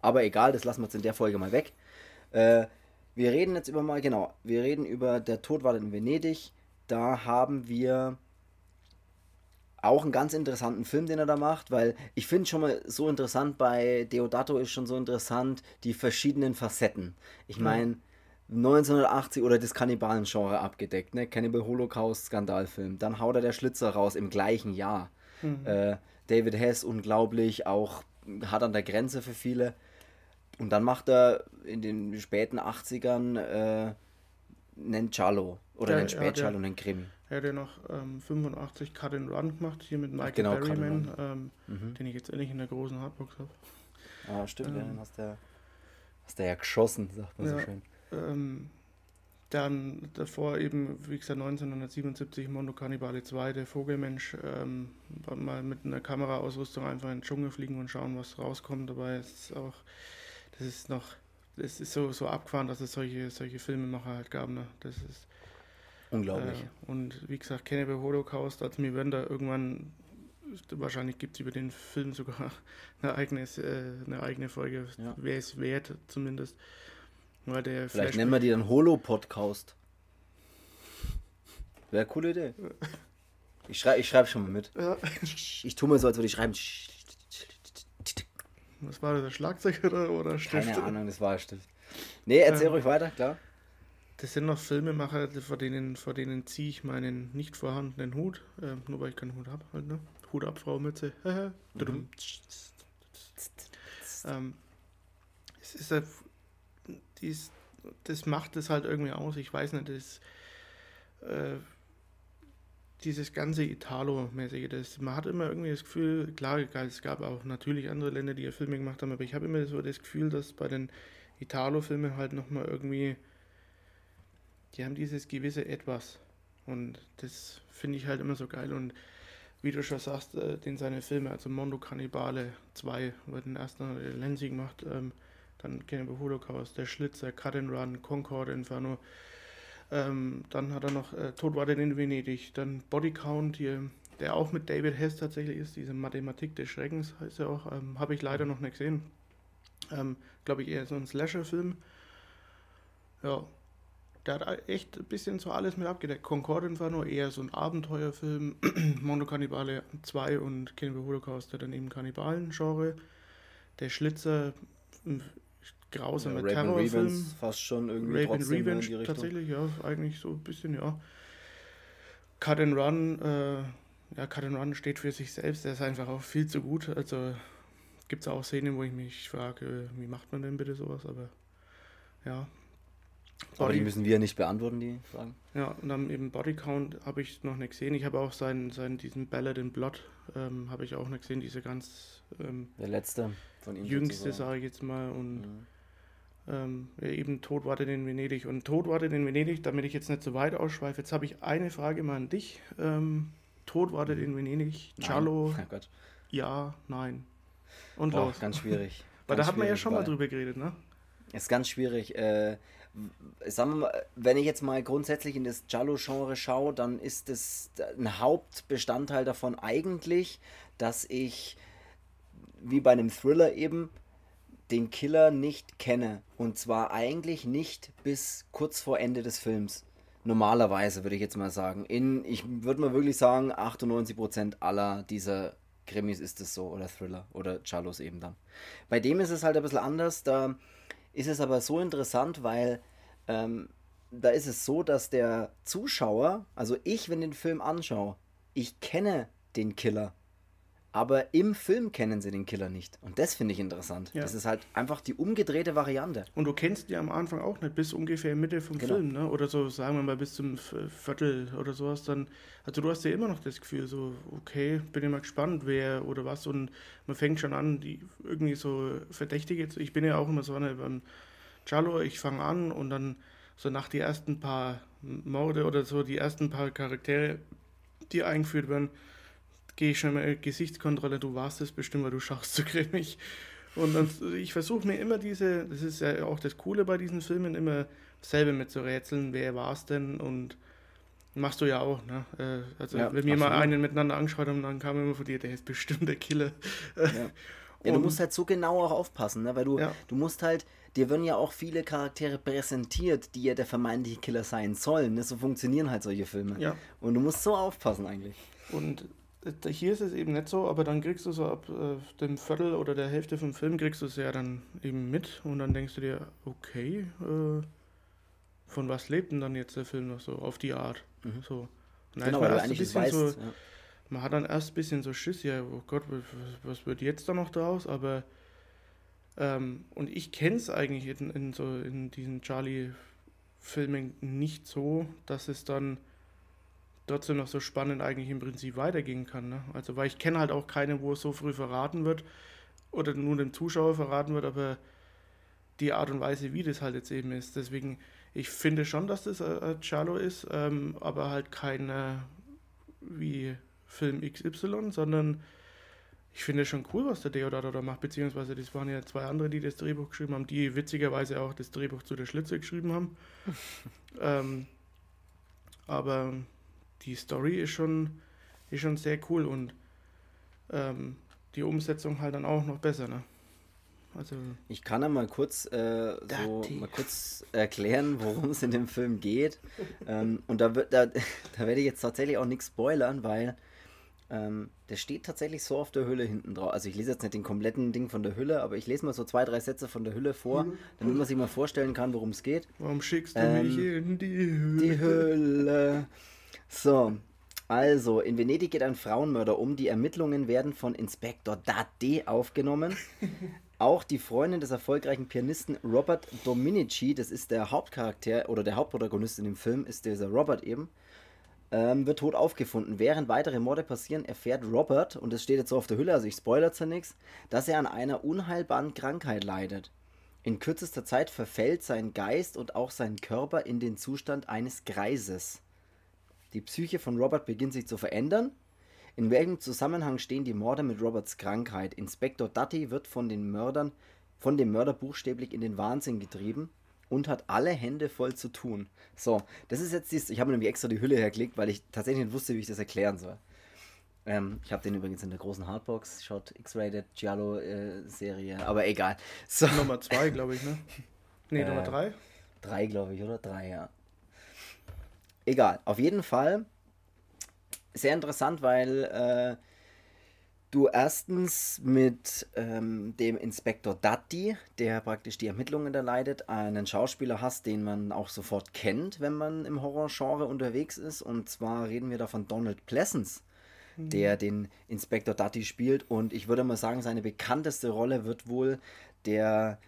Aber egal, das lassen wir jetzt in der Folge mal weg. Äh, wir reden jetzt über mal, genau, wir reden über Der Tod war in Venedig. Da haben wir auch einen ganz interessanten Film, den er da macht, weil ich finde schon mal so interessant bei Deodato ist schon so interessant die verschiedenen Facetten. Ich meine, 1980 oder das Kannibalen-Genre abgedeckt, ne? Cannibal Holocaust Skandalfilm. Dann haut er der Schlitzer raus im gleichen Jahr. Mhm. Äh, David Hess unglaublich, auch hart an der Grenze für viele. Und dann macht er in den späten 80ern äh, einen Cello oder ja, einen Spätcello, einen Krimi. Er hat ja noch ähm, 85 Cut and Run gemacht, hier mit Michael genau, Berryman, ähm, mhm. den ich jetzt endlich in der großen Hardbox habe. Ah, stimmt, ähm, ja, den hast du, hast du ja geschossen, sagt man ja, so schön. Ähm, dann davor eben, wie gesagt, 1977 Mondo Cannibale 2, der Vogelmensch, ähm, mal mit einer Kameraausrüstung einfach in den Dschungel fliegen und schauen, was rauskommt. Dabei ist auch, das ist noch, das ist so, so abgefahren, dass es solche, solche Filmemacher halt gab. Ne? Das ist unglaublich. Äh, und wie gesagt, Cannibal Holocaust, also mir werden da irgendwann, wahrscheinlich gibt es über den Film sogar eine eigene, äh, eine eigene Folge, ja. wer es wert zumindest. Weil der Vielleicht nennen wir die dann Holo-Podcast. Wäre eine coole Idee. Ich schreibe ich schreib schon mal mit. Ja. Ich tue mir so, als würde ich schreiben. Was war das, der Schlagzeuger oder Stift? Keine Ahnung, das war ein Stift. Nee, erzähl ähm, ruhig weiter, klar. Das sind noch Filmemacher, vor denen, vor denen ziehe ich meinen nicht vorhandenen Hut. Äh, nur weil ich keinen Hut habe, halt, ne? Hut ab, Frau Mütze. mhm. ähm, es ist ein dies, das macht es halt irgendwie aus. Ich weiß nicht, das, äh, dieses ganze Italo-mäßige, man hat immer irgendwie das Gefühl, klar, es gab auch natürlich andere Länder, die ja Filme gemacht haben, aber ich habe immer so das Gefühl, dass bei den Italo-Filmen halt nochmal irgendwie, die haben dieses gewisse Etwas. Und das finde ich halt immer so geil. Und wie du schon sagst, äh, den seine Filme, also Mondo Cannibale 2, wo den ersten Lenzi gemacht, ähm, dann Cannibal Holocaust, Der Schlitzer, Cut and Run, Concorde Inferno. Ähm, dann hat er noch äh, Todwarten in Venedig, dann Body Count, hier, der auch mit David Hess tatsächlich ist, diese Mathematik des Schreckens heißt er auch, ähm, habe ich leider noch nicht gesehen. Ähm, Glaube ich eher so ein Slasher-Film. Ja, der hat echt ein bisschen so alles mit abgedeckt. Concorde Inferno eher so ein Abenteuerfilm. Mondo Cannibale 2 und Cannibal Holocaust der dann eben Kannibalen-Genre. Der Schlitzer, ein grausamer ja, Terrorfilm. fast schon irgendwie Rape trotzdem Revenge, in die Richtung. tatsächlich, ja, eigentlich so ein bisschen, ja. Cut and Run, äh, ja, Cut and Run steht für sich selbst, der ist einfach auch viel zu gut. Also gibt es auch Szenen, wo ich mich frage, wie macht man denn bitte sowas, aber ja. Body, aber die müssen wir nicht beantworten, die Fragen. Ja, und dann eben Body Count habe ich noch nicht gesehen. Ich habe auch seinen, seinen, diesen Ballad in Blood, ähm, habe ich auch nicht gesehen, diese ganz ähm, Der letzte von ihm. Jüngste, sage ich jetzt mal. Und mhm. Ähm, eben Tod wartet in Venedig. Und Tod wartet in Venedig, damit ich jetzt nicht so weit ausschweife, jetzt habe ich eine Frage mal an dich. Ähm, Tod wartet in Venedig, Cello, oh ja, nein. Und Boah, los. Ganz schwierig. Weil da hat man ja schon mal drüber geredet, ne? Ist ganz schwierig. Äh, sagen wir mal, wenn ich jetzt mal grundsätzlich in das Giallo-Genre schaue, dann ist es ein Hauptbestandteil davon eigentlich, dass ich, wie bei einem Thriller eben, den Killer nicht kenne. Und zwar eigentlich nicht bis kurz vor Ende des Films. Normalerweise würde ich jetzt mal sagen. In, ich würde mal wirklich sagen, 98% aller dieser Krimis ist es so oder Thriller oder Chalos eben dann. Bei dem ist es halt ein bisschen anders. Da ist es aber so interessant, weil ähm, da ist es so, dass der Zuschauer, also ich, wenn den Film anschaue, ich kenne den Killer aber im Film kennen sie den Killer nicht. Und das finde ich interessant. Ja. Das ist halt einfach die umgedrehte Variante. Und du kennst die am Anfang auch nicht, bis ungefähr Mitte vom genau. Film, ne? Oder so, sagen wir mal, bis zum Viertel oder sowas. Dann, also du hast ja immer noch das Gefühl, so, okay, bin ich mal gespannt, wer oder was. Und man fängt schon an, die irgendwie so Verdächtige zu. Ich bin ja auch immer so eine beim Cello, ich fange an und dann so nach die ersten paar Morde oder so, die ersten paar Charaktere, die eingeführt werden, gehe ich schon mal Gesichtskontrolle, du warst es bestimmt, weil du schaust so grimmig. Und dann, ich versuche mir immer diese, das ist ja auch das Coole bei diesen Filmen, immer selber mit zu rätseln, wer war es denn und machst du ja auch, ne? Äh, also ja, wenn wir mal einen miteinander angeschaut haben, dann kam immer von dir, der ist bestimmt der Killer. Ja. ja du musst halt so genau auch aufpassen, ne? weil du, ja. du musst halt, dir werden ja auch viele Charaktere präsentiert, die ja der vermeintliche Killer sein sollen. Ne? So funktionieren halt solche Filme. Ja. Und du musst so aufpassen eigentlich. Und hier ist es eben nicht so, aber dann kriegst du so ab äh, dem Viertel oder der Hälfte vom Film kriegst du es ja dann eben mit und dann denkst du dir, okay, äh, von was lebt denn dann jetzt der Film noch so auf die Art? Mhm. So. Und genau, weil du eigentlich bisschen weißt, so, ja. man hat dann erst ein bisschen so Schiss, ja, oh Gott, was, was wird jetzt da noch draus? Aber ähm, und ich kenne es eigentlich in, in, so in diesen Charlie-Filmen nicht so, dass es dann trotzdem noch so spannend eigentlich im Prinzip weitergehen kann. Ne? Also, weil ich kenne halt auch keine, wo es so früh verraten wird oder nur dem Zuschauer verraten wird, aber die Art und Weise, wie das halt jetzt eben ist. Deswegen, ich finde schon, dass das ein Charlo ist, ähm, aber halt kein wie Film XY, sondern ich finde schon cool, was der Deodato da macht, beziehungsweise das waren ja zwei andere, die das Drehbuch geschrieben haben, die witzigerweise auch das Drehbuch zu der Schlitze geschrieben haben. ähm, aber die Story ist schon, ist schon sehr cool und ähm, die Umsetzung halt dann auch noch besser, ne? Also ich kann ja mal kurz, äh, so, mal kurz erklären, worum es in dem Film geht. ähm, und da, da, da werde ich jetzt tatsächlich auch nichts spoilern, weil ähm, der steht tatsächlich so auf der Hülle hinten drauf. Also ich lese jetzt nicht den kompletten Ding von der Hülle, aber ich lese mal so zwei, drei Sätze von der Hülle vor, mhm. damit man sich mal vorstellen kann, worum es geht. Warum schickst du ähm, mich in die Hülle? Die Hülle. So, also, in Venedig geht ein Frauenmörder um. Die Ermittlungen werden von Inspektor Dade aufgenommen. Auch die Freundin des erfolgreichen Pianisten Robert Dominici, das ist der Hauptcharakter oder der Hauptprotagonist in dem Film, ist dieser Robert eben, ähm, wird tot aufgefunden. Während weitere Morde passieren, erfährt Robert, und das steht jetzt so auf der Hülle, also ich spoilere zwar nichts, dass er an einer unheilbaren Krankheit leidet. In kürzester Zeit verfällt sein Geist und auch sein Körper in den Zustand eines Greises. Die Psyche von Robert beginnt sich zu verändern. In welchem Zusammenhang stehen die Morde mit Roberts Krankheit? Inspektor Dutty wird von den Mördern, von dem Mörder buchstäblich in den Wahnsinn getrieben und hat alle Hände voll zu tun. So, das ist jetzt dies. Ich habe nämlich extra die Hülle hergelegt, weil ich tatsächlich nicht wusste, wie ich das erklären soll. Ähm, ich habe den übrigens in der großen Hardbox, Shot X-Rated Giallo-Serie, äh, aber egal. So. Nummer zwei, glaube ich, ne? Ne, äh, Nummer drei? Drei, glaube ich, oder? Drei, ja. Egal, auf jeden Fall sehr interessant, weil äh, du erstens mit ähm, dem Inspektor Datti, der praktisch die Ermittlungen da leitet, einen Schauspieler hast, den man auch sofort kennt, wenn man im Horrorgenre unterwegs ist. Und zwar reden wir da von Donald Pleasance, mhm. der den Inspektor Datti spielt. Und ich würde mal sagen, seine bekannteste Rolle wird wohl der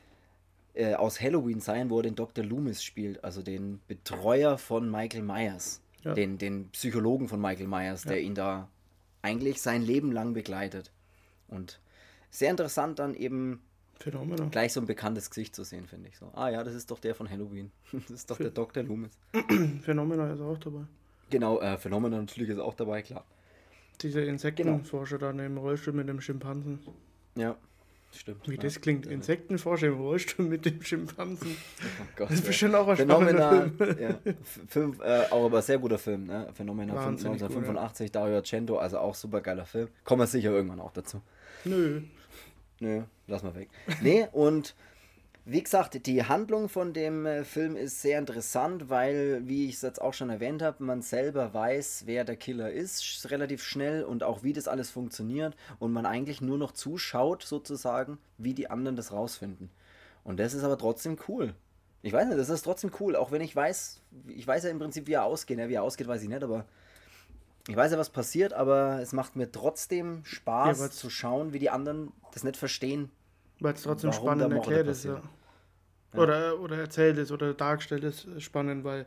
äh, aus Halloween sein, wo er den Dr. Loomis spielt, also den Betreuer von Michael Myers. Ja. Den, den Psychologen von Michael Myers, der ja. ihn da eigentlich sein Leben lang begleitet. Und sehr interessant dann eben Phänomenal. gleich so ein bekanntes Gesicht zu sehen, finde ich so. Ah ja, das ist doch der von Halloween. Das ist doch Ph der Dr. Loomis. Phänomenal ist auch dabei. Genau, äh, Phänomenal natürlich ist auch dabei, klar. Dieser Insektenforscher genau. da im Rollstuhl mit dem Schimpansen. Ja, stimmt. Wie ja. das klingt, Insektenforscher im Rollstuhl mit dem Schimpansen. Oh Gott, das ist bestimmt auch ein Phänomenal, Film. Ja. Film äh, auch aber sehr guter Film, ne? Phänomenal 1985, gut, ja. Dario Argento, also auch super geiler Film. Kommen wir sicher irgendwann auch dazu. Nö. Nö, lass mal weg. Nee, und wie gesagt, die Handlung von dem äh, Film ist sehr interessant, weil, wie ich es jetzt auch schon erwähnt habe, man selber weiß, wer der Killer ist, relativ schnell und auch wie das alles funktioniert und man eigentlich nur noch zuschaut, sozusagen, wie die anderen das rausfinden. Und das ist aber trotzdem cool. Ich weiß nicht, das ist trotzdem cool, auch wenn ich weiß, ich weiß ja im Prinzip, wie er ausgeht. Ja, wie er ausgeht, weiß ich nicht, aber ich weiß ja, was passiert, aber es macht mir trotzdem Spaß ja, zu schauen, wie die anderen das nicht verstehen. Weil es trotzdem spannend erklärt ist, ja. Oder, oder erzählt ist oder dargestellt ist, spannend, weil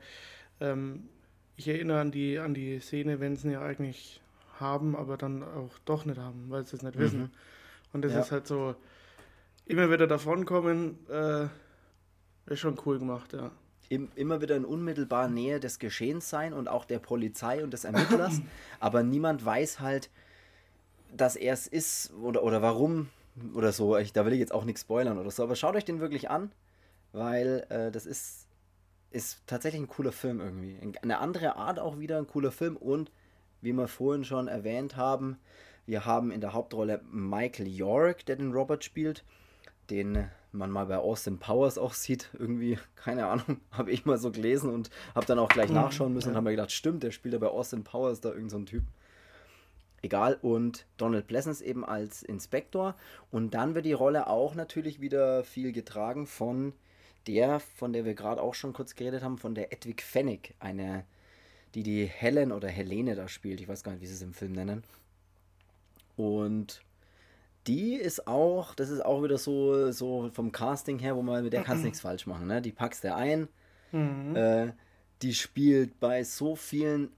ähm, ich erinnere an die, an die Szene, wenn sie ja eigentlich haben, aber dann auch doch nicht haben, weil sie es nicht mhm. wissen. Und das ja. ist halt so, immer wieder davonkommen, äh, ist schon cool gemacht, ja. Immer wieder in unmittelbarer Nähe des Geschehens sein und auch der Polizei und des Ermittlers, aber niemand weiß halt, dass er es ist oder, oder warum oder so. Ich, da will ich jetzt auch nichts spoilern oder so, aber schaut euch den wirklich an weil äh, das ist, ist tatsächlich ein cooler Film irgendwie. Eine andere Art auch wieder ein cooler Film und wie wir vorhin schon erwähnt haben, wir haben in der Hauptrolle Michael York, der den Robert spielt, den man mal bei Austin Powers auch sieht, irgendwie, keine Ahnung, habe ich mal so gelesen und habe dann auch gleich mhm, nachschauen müssen und habe mir gedacht, stimmt, der spielt ja bei Austin Powers da irgendein so Typ. Egal, und Donald Pleasance eben als Inspektor. Und dann wird die Rolle auch natürlich wieder viel getragen von der, von der wir gerade auch schon kurz geredet haben, von der Edwig Fennig, eine, die die Helen oder Helene da spielt. Ich weiß gar nicht, wie sie es im Film nennen. Und die ist auch, das ist auch wieder so, so vom Casting her, wo man mit der kannst nichts falsch machen. Ne? Die packst du ein. Mhm. Äh, die spielt bei so vielen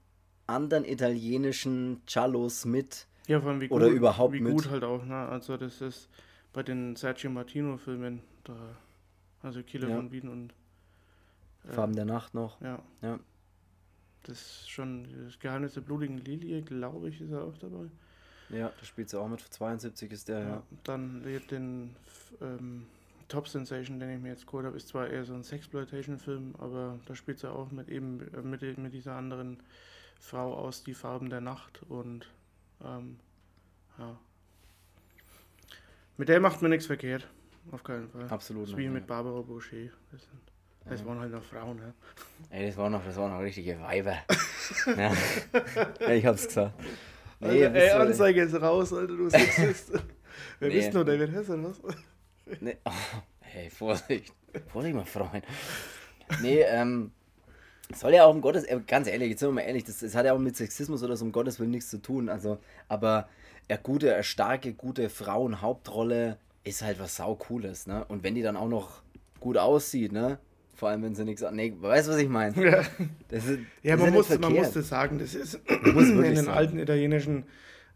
anderen italienischen Cellos mit. Ja, vor allem wie oder überhaupt wie mit. gut halt auch. Ne? Also das ist bei den Sergio Martino Filmen da also Kieler ja. von Wien und äh, Farben der Nacht noch. Ja. ja. Das ist schon das Geheimnis der blutigen Lilie, glaube ich, ist er auch dabei. Ja, da spielt sie auch mit. 72 ist der, ja. ja. Dann den ähm, Top Sensation, den ich mir jetzt geholt habe, ist zwar eher so ein Sexploitation-Film, aber da spielt sie auch mit eben äh, mit, mit dieser anderen Frau aus Die Farben der Nacht und ähm, ja. Mit der macht man nichts verkehrt auf keinen Fall. Absolut. Das wie mit Barbara Boucher. Das, sind, das ja. waren halt noch Frauen, ja. Ey, das waren noch, das waren noch richtige Weiber. ja. ich hab's gesagt. Nee, Alter, ey, Anzeige ist raus, Alter, du Sexist. Wer nee. bist du, David Hesser, was? Nee. Oh, hey, Vorsicht. Vorsicht, mein Freund. Nee, ähm, soll ja auch um Gottes, äh, ganz ehrlich, jetzt sind wir mal ehrlich, das, das hat ja auch mit Sexismus oder so um Gottes Willen nichts zu tun. Also, aber eine gute, eine starke, gute Frauenhauptrolle ist halt was sau cooles, ne? Und wenn die dann auch noch gut aussieht, ne? Vor allem, wenn sie nichts an. Nee, weißt du, was ich meine? Ja, das ist, ja man, muss, man muss das sagen. Das ist in den sagen. alten italienischen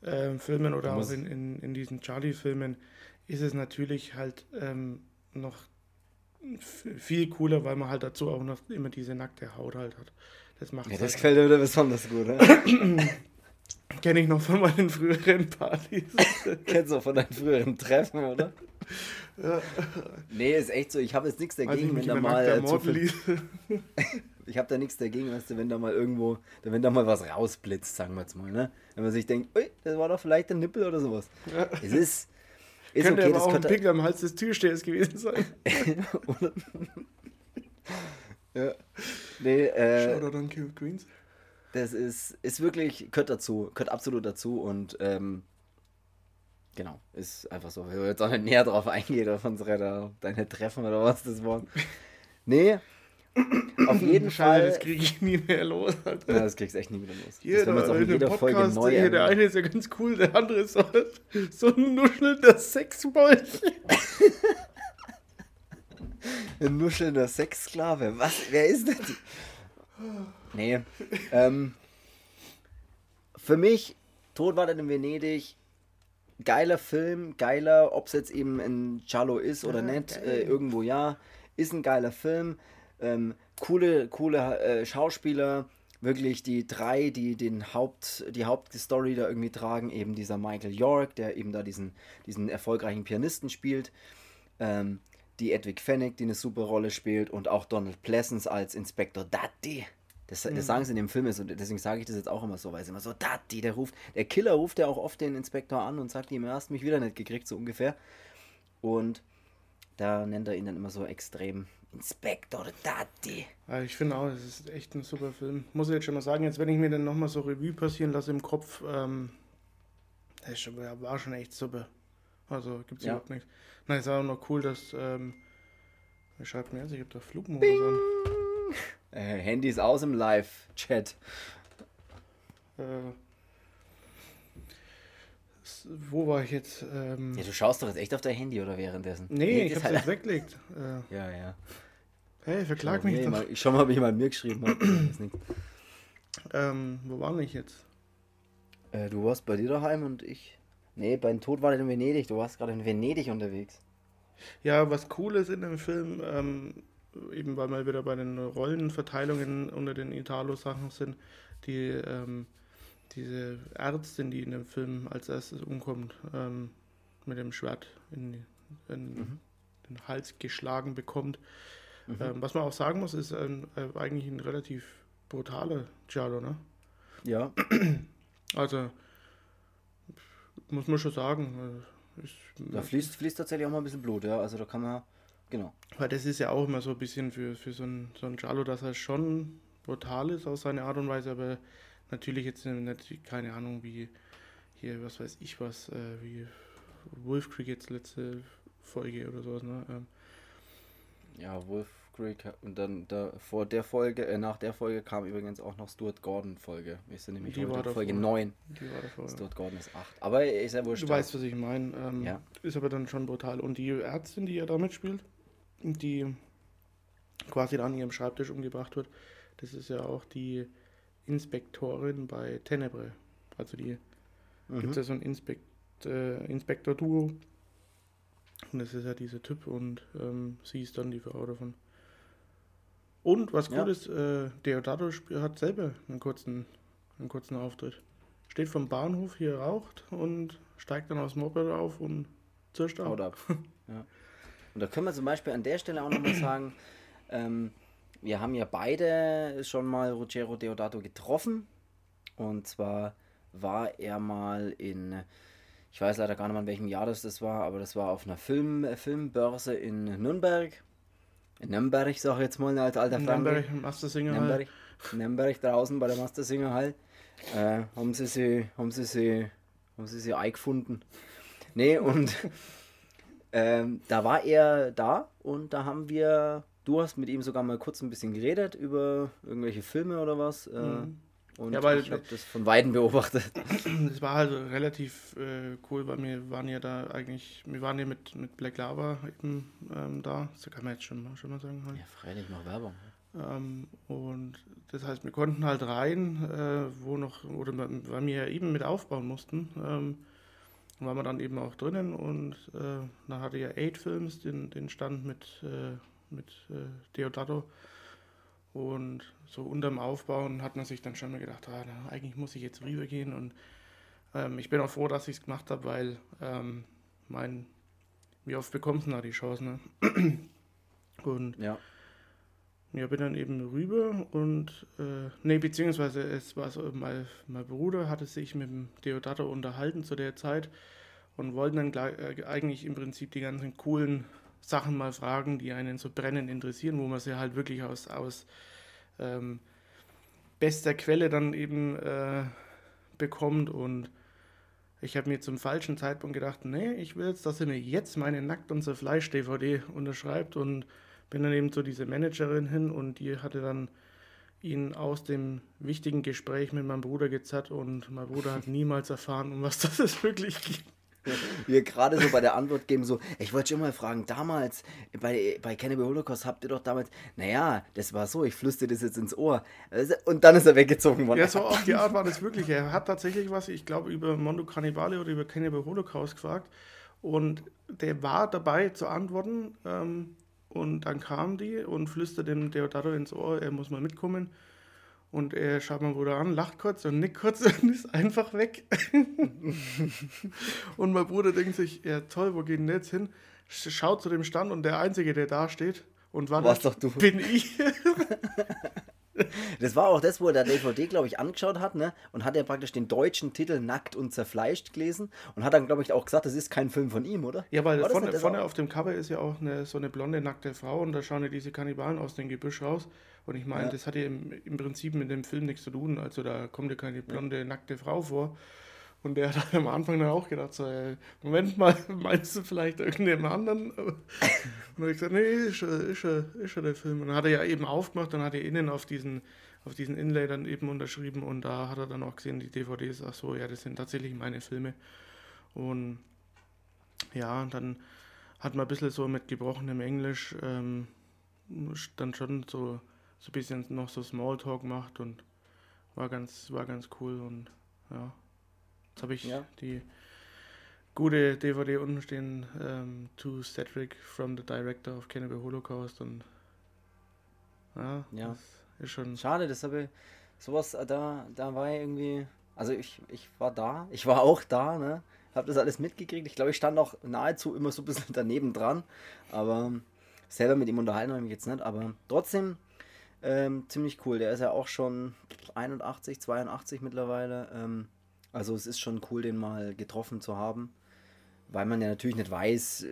äh, Filmen oder auch in, in, in diesen Charlie-Filmen ist es natürlich halt ähm, noch viel cooler, weil man halt dazu auch noch immer diese nackte Haut halt hat. Das macht ja, das halt gefällt mir wieder besonders gut. Ne? Kenne ich noch von meinen früheren Partys. Kennst du von deinen früheren Treffen, oder? Ja. Nee, ist echt so. Ich habe jetzt nichts dagegen, wenn da mal. Zu viel, ich habe da nichts dagegen, weißt du, wenn da mal irgendwo, wenn da mal was rausblitzt, sagen wir jetzt mal, ne? Wenn man sich denkt, ui, das war doch vielleicht ein Nippel oder sowas. Ja. Es ist, ist könnte okay, aber auch ein Pickel am Hals des Türstehers gewesen sein. ja. Nee, äh, Shoutout an Kill Queens. Das ist, ist wirklich, gehört dazu, gehört absolut dazu und ähm, genau, ist einfach so. wenn wir jetzt auch nicht näher drauf eingehen, auf unsere, deine Treffen oder was das waren. Nee, auf jeden Fall. Das kriege ich nie mehr los. Alter. Ja, das kriegst du echt nie wieder los. Hier, das da, in jeder Podcast, Folge neu hier, Der eine ist ja ganz cool, der andere ist so, so ein nuschelnder Sexbolch. ein nuschelnder Sexsklave. Was? Wer ist das? Nee. Ähm, für mich, Todwartet in Venedig, geiler Film, geiler, ob es jetzt eben ein Giallo ist oder ja, nicht, äh, irgendwo ja, ist ein geiler Film. Ähm, coole, coole äh, Schauspieler, wirklich die drei, die den Haupt, die Hauptstory da irgendwie tragen, eben dieser Michael York, der eben da diesen, diesen erfolgreichen Pianisten spielt, ähm, die Edwig Fennick, die eine super Rolle spielt und auch Donald Pleasance als Inspektor Datti. Das, das mhm. sagen sie in dem Film, ist, und deswegen sage ich das jetzt auch immer so, weil es immer so, Datti, der ruft, der Killer ruft ja auch oft den Inspektor an und sagt ihm, er hast mich wieder nicht gekriegt, so ungefähr. Und da nennt er ihn dann immer so extrem Inspektor Dati. Ja, ich finde auch, es ist echt ein super Film. Muss ich jetzt schon mal sagen, jetzt wenn ich mir dann nochmal so Revue passieren lasse im Kopf, ähm, das schon, war schon echt super. Also gibt es ja. überhaupt nichts. Na, ist auch noch cool, dass, ähm, wer schreibt mir jetzt? Ich habe da Flugmodus an. Äh, Handy ist aus im Live-Chat. Äh, wo war ich jetzt? Ähm ja, du schaust doch jetzt echt auf dein Handy oder währenddessen? Nee, nee ich hab's halt... jetzt weggelegt. Äh, ja, ja. Hey, verklag mich doch. Mal, ich schau mal, ob ich mal mir geschrieben habe. ähm, wo war ich jetzt? Äh, du warst bei dir daheim und ich. Nee, beim Tod war in Venedig. Du warst gerade in Venedig unterwegs. Ja, was cool ist in dem Film, ähm, eben weil wir wieder bei den Rollenverteilungen unter den Italo-Sachen sind, die ähm, diese Ärztin, die in dem Film als erstes umkommt, ähm, mit dem Schwert in, in mhm. den Hals geschlagen bekommt. Mhm. Ähm, was man auch sagen muss, ist ein, äh, eigentlich ein relativ brutaler Giallo, ne? Ja. Also, muss man schon sagen. Äh, ist, da fließt, fließt tatsächlich auch mal ein bisschen Blut, ja. Also da kann man, genau. Weil das ist ja auch immer so ein bisschen für, für so ein, so ein Giallo, dass er schon brutal ist auf seine Art und Weise, aber Natürlich jetzt natürlich keine Ahnung, wie hier, was weiß ich was, äh, wie Wolf Creek jetzt letzte Folge oder sowas, ne? Ähm. Ja, Wolf Creek und dann da, vor der Folge, äh, nach der Folge kam übrigens auch noch Stuart Gordon Folge. Wir sind nämlich die heute Folge 9. Die war davor. Stuart Gordon ist 8. Aber ist ja wurscht. Du weißt, was ich meine. Ähm, ja. Ist aber dann schon brutal. Und die Ärztin, die ja da mitspielt, die quasi da an ihrem Schreibtisch umgebracht wird, das ist ja auch die Inspektorin bei Tenebre. Also die mhm. gibt es ja so ein Inspekt, äh, Inspektor-Duo. Und das ist ja dieser Typ und ähm, sie ist dann die Frau davon. Und was ja. gut ist, äh, Deodato hat selber einen kurzen, einen kurzen Auftritt. Steht vom Bahnhof hier, raucht und steigt dann aus dem Moped auf und zischt ab. ab. ja. Und da können wir zum Beispiel an der Stelle auch nochmal sagen, ähm, wir haben ja beide schon mal Ruggero Deodato getroffen. Und zwar war er mal in, ich weiß leider gar nicht mal in welchem Jahr das, das war, aber das war auf einer Film, Filmbörse in Nürnberg. In Nürnberg, sag ich jetzt mal als alter Franke. Nürnberg, Mastersinger Nürnberg, Nürnberg draußen bei der Mastersinger Hall. Äh, haben sie sie, haben sie sie, haben sie sie eingefunden. Nee, und ähm, da war er da und da haben wir Du hast mit ihm sogar mal kurz ein bisschen geredet über irgendwelche Filme oder was. Äh, mhm. Und ja, weil, ich habe das von Weiden beobachtet. Das war halt relativ äh, cool, weil wir waren ja da eigentlich, wir waren ja mit, mit Black Lava eben ähm, da. Das kann man jetzt schon mal, schon mal sagen. Halt. Ja, freilich, noch Werbung. Ähm, und das heißt, wir konnten halt rein, äh, wo noch, oder weil wir ja eben mit aufbauen mussten. Ähm, waren wir dann eben auch drinnen und äh, dann hatte ja Eight Films den, den Stand mit äh, mit äh, Deodato. Und so unterm Aufbauen hat man sich dann schon mal gedacht, ah, na, eigentlich muss ich jetzt rübergehen. Und ähm, ich bin auch froh, dass ich es gemacht habe, weil ähm, mein, wie oft bekommt man da die Chance? Ne? Und ja. ja, bin dann eben rüber und, äh, nee, beziehungsweise es war so, mein, mein Bruder hatte sich mit dem Deodato unterhalten zu der Zeit und wollten dann gleich, äh, eigentlich im Prinzip die ganzen coolen Sachen mal fragen, die einen so brennend interessieren, wo man sie halt wirklich aus, aus ähm, bester Quelle dann eben äh, bekommt und ich habe mir zum falschen Zeitpunkt gedacht, nee, ich will jetzt, dass er mir jetzt meine Nackt unser Fleisch DVD unterschreibt und bin dann eben zu dieser Managerin hin und die hatte dann ihn aus dem wichtigen Gespräch mit meinem Bruder gezerrt und mein Bruder hat niemals erfahren, um was das es wirklich geht. Wir gerade so bei der Antwort geben, so, ich wollte schon mal fragen, damals bei, bei Cannibal Holocaust habt ihr doch damals, naja, das war so, ich flüstere das jetzt ins Ohr. Und dann ist er weggezogen worden. Ja, so auf die Art war das wirklich. Er hat tatsächlich was, ich glaube, über Mondo Cannibale oder über Cannibal Holocaust gefragt. Und der war dabei zu antworten. Ähm, und dann kam die und flüsterte dem Deodato ins Ohr, er muss mal mitkommen. Und er schaut mein Bruder an, lacht kurz und nickt kurz und ist einfach weg. und mein Bruder denkt sich, ja toll, wo geht denn jetzt hin? Schaut zu dem Stand und der Einzige, der da steht und war das, doch du. bin ich. Das war auch das, wo er der DVD, glaube ich, angeschaut hat, ne? Und hat ja praktisch den deutschen Titel Nackt und Zerfleischt gelesen und hat dann, glaube ich, auch gesagt, das ist kein Film von ihm, oder? Ja, weil vorne, vorne auf dem Cover ist ja auch eine, so eine blonde, nackte Frau und da schauen ja diese Kannibalen aus dem Gebüsch raus. Und ich meine, ja. das hat ja im, im, Prinzip mit dem Film nichts zu tun. Also da kommt ja keine blonde, nackte Frau vor. Und der hat am Anfang dann auch gedacht, so, ey, Moment mal, meinst du vielleicht irgendeinen anderen? Und dann habe ich gesagt, nee, ist ja, ist, ist ja der Film. Und dann hat er ja eben aufgemacht, dann hat er innen auf diesen, auf diesen Inlay dann eben unterschrieben und da hat er dann auch gesehen, die DVDs, ach so, ja, das sind tatsächlich meine Filme. Und ja, dann hat man ein bisschen so mit gebrochenem Englisch ähm, dann schon so, so ein bisschen noch so Smalltalk gemacht und war ganz, war ganz cool und ja. Jetzt habe ich ja. die gute DVD unten stehen, ähm, To Cedric from the Director of Cannibal Holocaust und ja, ja. ist schon. Schade, das habe sowas, äh, da, da war ich irgendwie, also ich, ich war da, ich war auch da, ne? Hab das alles mitgekriegt. Ich glaube, ich stand auch nahezu immer so ein bisschen daneben dran, aber selber mit ihm unterhalten habe ich jetzt nicht, aber trotzdem ähm, ziemlich cool. Der ist ja auch schon 81, 82 mittlerweile. Ähm, also es ist schon cool, den mal getroffen zu haben, weil man ja natürlich nicht weiß,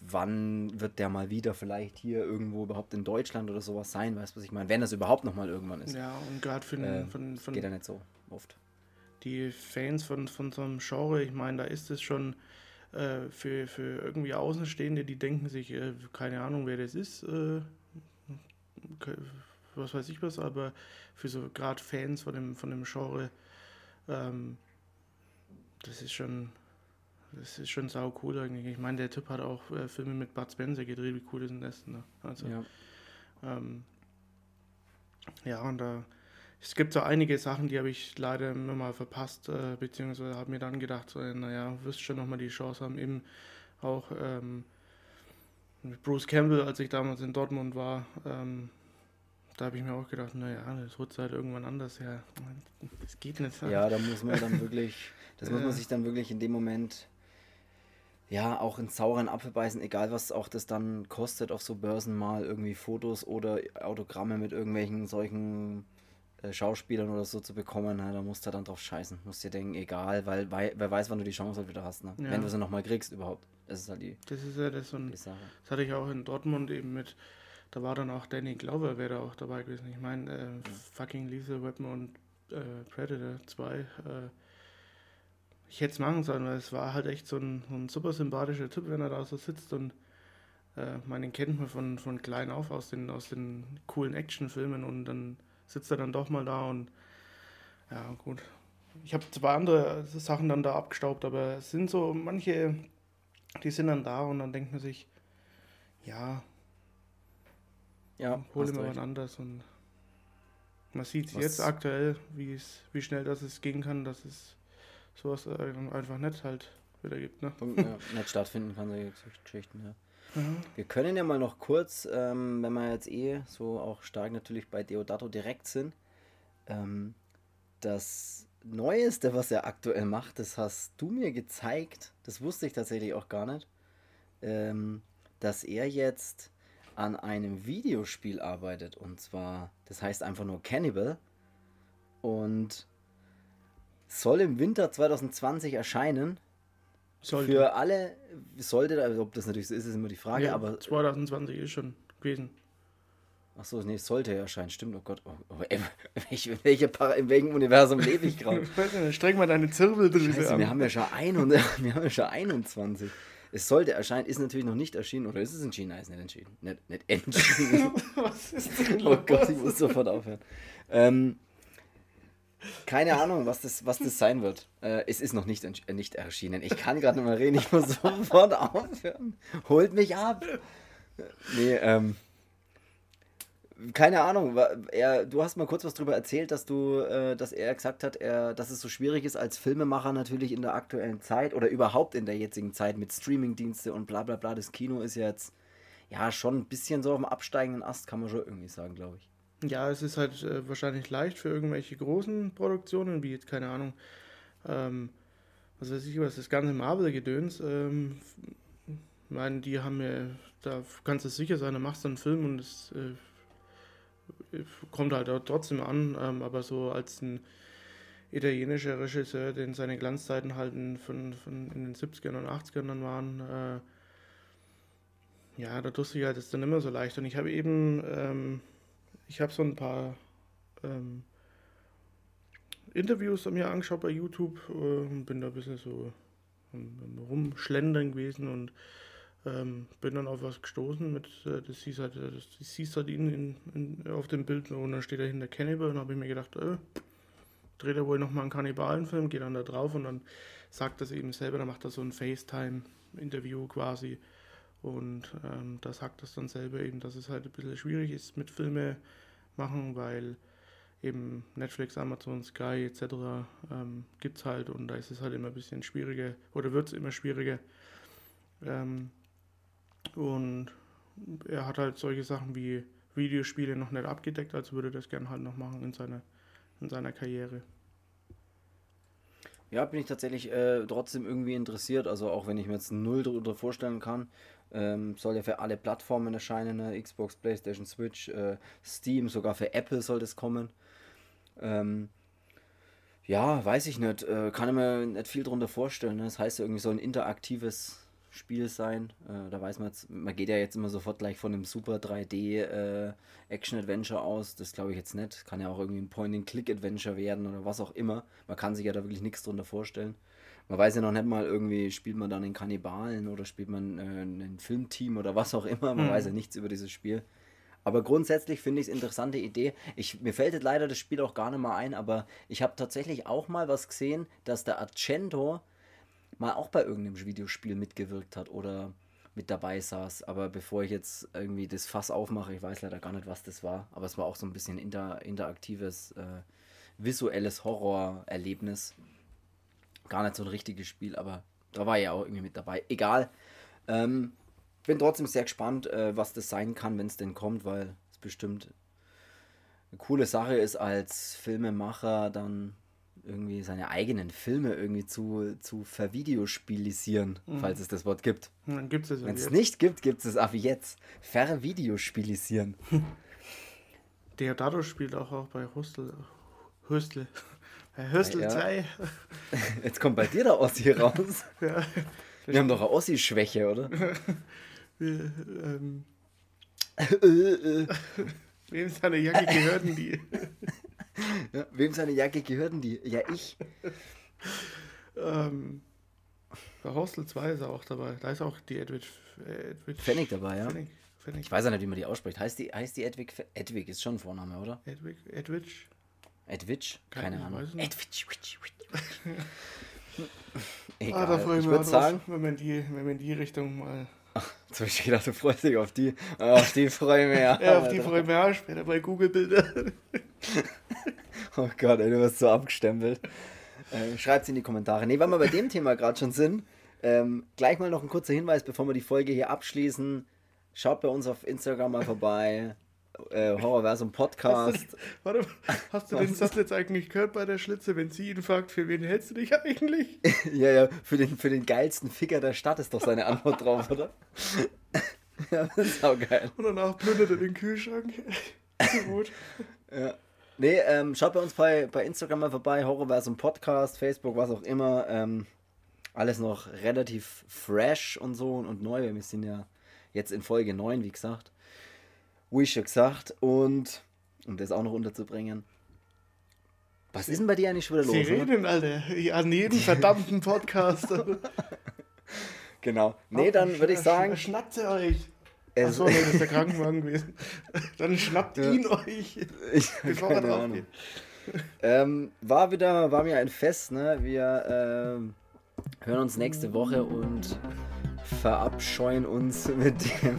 wann wird der mal wieder vielleicht hier irgendwo überhaupt in Deutschland oder sowas sein, weißt du, was ich meine, wenn das überhaupt noch mal irgendwann ist. Ja, und gerade für äh, von, von, geht ja nicht so oft. Die Fans von, von so einem Genre, ich meine, da ist es schon äh, für, für irgendwie Außenstehende, die denken sich, äh, keine Ahnung, wer das ist, äh, was weiß ich was, aber für so gerade Fans von dem, von dem Genre ähm, das ist schon, das ist schon sau cool eigentlich. Ich meine, der Typ hat auch äh, Filme mit Bud Spencer gedreht, wie cool ist denn das? Ne? Also, ja. Ähm, ja, und da, es gibt so einige Sachen, die habe ich leider immer mal verpasst, äh, beziehungsweise habe mir dann gedacht, so, naja, wirst schon nochmal die Chance haben, eben auch ähm, mit Bruce Campbell, als ich damals in Dortmund war, ähm, da habe ich mir auch gedacht, naja, das wird halt irgendwann anders. Ja, das geht nicht. Ja, da muss man dann wirklich das muss man sich dann wirklich in dem Moment ja auch ins sauren Apfel beißen, egal was auch das dann kostet, auf so Börsen mal irgendwie Fotos oder Autogramme mit irgendwelchen solchen äh, Schauspielern oder so zu bekommen, na, da musst du dann drauf scheißen. Musst dir denken, egal, weil, weil wer weiß, wann du die Chance halt wieder hast, ne? Ja. Wenn du sie nochmal kriegst überhaupt. Das ist halt die, das ist ja das, und das hatte ich auch in Dortmund eben mit, da war dann auch Danny Glover wäre da auch dabei gewesen. Ich meine, äh, ja. fucking Lethal Weapon und äh, Predator 2, äh, ich hätte es machen sollen, weil es war halt echt so ein, ein super sympathischer Typ, wenn er da so sitzt und äh, man den kennt man von, von klein auf aus den, aus den coolen Actionfilmen und dann sitzt er dann doch mal da und ja, gut. Ich habe zwei andere Sachen dann da abgestaubt, aber es sind so manche, die sind dann da und dann denkt man sich, ja, ja hole mir was anderes und man sieht jetzt aktuell, wie es, wie schnell das es gehen kann, dass es sowas einfach nicht halt wieder gibt. Ne? Ja, nicht stattfinden kann, solche Geschichten, ja. Mhm. Wir können ja mal noch kurz, ähm, wenn wir jetzt eh so auch stark natürlich bei Deodato direkt sind, ähm, das Neueste, was er aktuell macht, das hast du mir gezeigt, das wusste ich tatsächlich auch gar nicht, ähm, dass er jetzt an einem Videospiel arbeitet. Und zwar, das heißt einfach nur Cannibal. Und soll im Winter 2020 erscheinen. Sollte. Für alle sollte, also ob das natürlich so ist, ist immer die Frage, ja, aber. 2020 ist schon gewesen. Achso, nee, sollte erscheinen, stimmt, oh Gott. Oh, oh, in, welche, welche in welchem Universum lebe ich gerade? Streck mal deine Zirbeldrüse an. Wir haben, ja schon ein, wir haben ja schon 21. Es sollte erscheinen, ist natürlich noch nicht erschienen, oder ist es in China? Ist nicht entschieden. Nicht, nicht entschieden. Was ist denn Oh Gott, ich muss sofort aufhören. Ähm, keine Ahnung, was das, was das sein wird. Äh, es ist noch nicht, äh, nicht erschienen. Ich kann gerade nicht mehr reden, ich muss sofort aufhören. Holt mich ab. Nee, ähm. Keine Ahnung, er, du hast mal kurz was darüber erzählt, dass du, äh, dass er gesagt hat, er, dass es so schwierig ist als Filmemacher natürlich in der aktuellen Zeit oder überhaupt in der jetzigen Zeit mit Streamingdienste und bla bla bla. Das Kino ist jetzt ja schon ein bisschen so auf dem absteigenden Ast, kann man schon irgendwie sagen, glaube ich. Ja, es ist halt äh, wahrscheinlich leicht für irgendwelche großen Produktionen, wie jetzt, keine Ahnung, ähm, was weiß ich was, das ganze Marvel-Gedöns. Ähm, ich meine, die haben ja, da kannst du sicher sein, da machst du einen Film und es äh, kommt halt trotzdem an, ähm, aber so als ein italienischer Regisseur, den seine Glanzzeiten halt in, von, von in den 70ern und 80ern waren, äh, ja, da tust du halt das dann immer so leicht. Und ich habe eben ähm, ich habe so ein paar ähm, Interviews mir angeschaut bei YouTube äh, und bin da ein bisschen so rumschlendern gewesen und ähm, bin dann auf was gestoßen mit, äh, das hieß halt, das, das hieß halt ihn in, in, auf dem Bild und dann steht er hinter Cannibal und habe ich mir gedacht, äh, dreht er wohl nochmal einen Kannibalenfilm, geht dann da drauf und dann sagt das eben selber, dann macht er so ein FaceTime-Interview quasi und ähm, da sagt das dann selber eben, dass es halt ein bisschen schwierig ist mit Filme machen, weil eben Netflix, Amazon, Sky etc. Ähm, gibt es halt und da ist es halt immer ein bisschen schwieriger oder wird es immer schwieriger. Ähm, und er hat halt solche Sachen wie Videospiele noch nicht abgedeckt, also würde das gerne halt noch machen in seiner, in seiner Karriere. Ja, bin ich tatsächlich äh, trotzdem irgendwie interessiert. Also auch wenn ich mir jetzt null darunter vorstellen kann, ähm, soll ja für alle Plattformen erscheinen, ne? Xbox, PlayStation, Switch, äh, Steam, sogar für Apple soll das kommen. Ähm, ja, weiß ich nicht. Äh, kann ich mir nicht viel darunter vorstellen. Ne? Das heißt ja irgendwie so ein interaktives Spiel sein. Äh, da weiß man jetzt, man geht ja jetzt immer sofort gleich von einem super 3D äh, Action-Adventure aus. Das glaube ich jetzt nicht. Kann ja auch irgendwie ein Point-and-Click-Adventure werden oder was auch immer. Man kann sich ja da wirklich nichts drunter vorstellen. Man weiß ja noch nicht mal irgendwie, spielt man dann den Kannibalen oder spielt man äh, ein Filmteam oder was auch immer. Man mhm. weiß ja nichts über dieses Spiel. Aber grundsätzlich finde ich es eine interessante Idee. Ich, mir fällt jetzt leider das Spiel auch gar nicht mal ein, aber ich habe tatsächlich auch mal was gesehen, dass der Argento mal auch bei irgendeinem Videospiel mitgewirkt hat oder mit dabei saß. Aber bevor ich jetzt irgendwie das Fass aufmache, ich weiß leider gar nicht, was das war. Aber es war auch so ein bisschen inter, interaktives, äh, visuelles Horrorerlebnis. Gar nicht so ein richtiges Spiel, aber da war ja auch irgendwie mit dabei. Egal. Ähm, bin trotzdem sehr gespannt, äh, was das sein kann, wenn es denn kommt, weil es bestimmt eine coole Sache ist, als Filmemacher dann irgendwie seine eigenen Filme irgendwie zu, zu vervideospielisieren, mhm. falls es das Wort gibt. Dann gibt es Wenn es nicht gibt, gibt es ab jetzt. Vervideospielisieren. Deodato spielt auch, auch bei Hostel. Hostel. Bei Hostel ja. 2. Jetzt kommt bei dir der Ossi raus. ja. Wir haben doch eine Ossi-Schwäche, oder? Wir, ähm, Wem seine Jacke gehörten die? Ja, wem seine Jacke gehörten die? Ja, ich. ähm, bei Hostel 2 ist er auch dabei. Da ist auch die Edwidge. Edwidge Pfennig dabei, ja. Pfennig, Pfennig. Ich weiß ja nicht, wie man die ausspricht. Heißt die, heißt die Edwig? Edwig ist schon ein Vorname, oder? Edwig, Edwidge. Edwidge? Keine, Keine Ahnung. Edwidge. Egal. Ah, da freue ich, ich würde sagen, wenn man, die, wenn man in die Richtung mal Jetzt habe ich gedacht, du freust dich auf die. Auf die freue ich mich ja. ja, auf die freue ich mich auch später bei Google-Bilder. oh Gott, ey, du wirst so abgestempelt. Äh, Schreibt es in die Kommentare. Ne, weil wir bei dem Thema gerade schon sind, ähm, gleich mal noch ein kurzer Hinweis, bevor wir die Folge hier abschließen. Schaut bei uns auf Instagram mal vorbei äh, Horrorversum Podcast. Hast du, warte, hast du den Satz jetzt eigentlich gehört bei der Schlitze, wenn sie ihn fragt, für wen hältst du dich eigentlich? ja, ja, für den, für den geilsten Ficker der Stadt ist doch seine Antwort drauf, oder? ja, das ist auch geil. Und danach plündert er den Kühlschrank. gut. Ja. Nee, ähm, schaut bei uns bei, bei Instagram mal vorbei, Horrorversum Podcast, Facebook, was auch immer. Ähm, alles noch relativ fresh und so und neu. Wir sind ja jetzt in Folge 9, wie gesagt. Wie schon gesagt. Und um das auch noch unterzubringen. Was ist denn bei dir eigentlich schon wieder los? Sie reden, Alter. An jedem verdammten Podcast. genau. Nee, dann würde ich sagen. Schnappt ihr euch. Achso, nee, das ist der Krankenwagen gewesen. Dann schnappt ja. ihn euch. Ich, bevor er drauf geht. Ähm, war wieder, war mir ein Fest, ne? Wir ähm, hören uns nächste Woche und verabscheuen uns mit dem,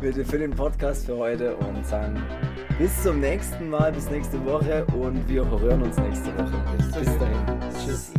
mit dem für den Podcast für heute und sagen bis zum nächsten Mal, bis nächste Woche und wir hören uns nächste Woche. Bis, bis dahin. Tschüss.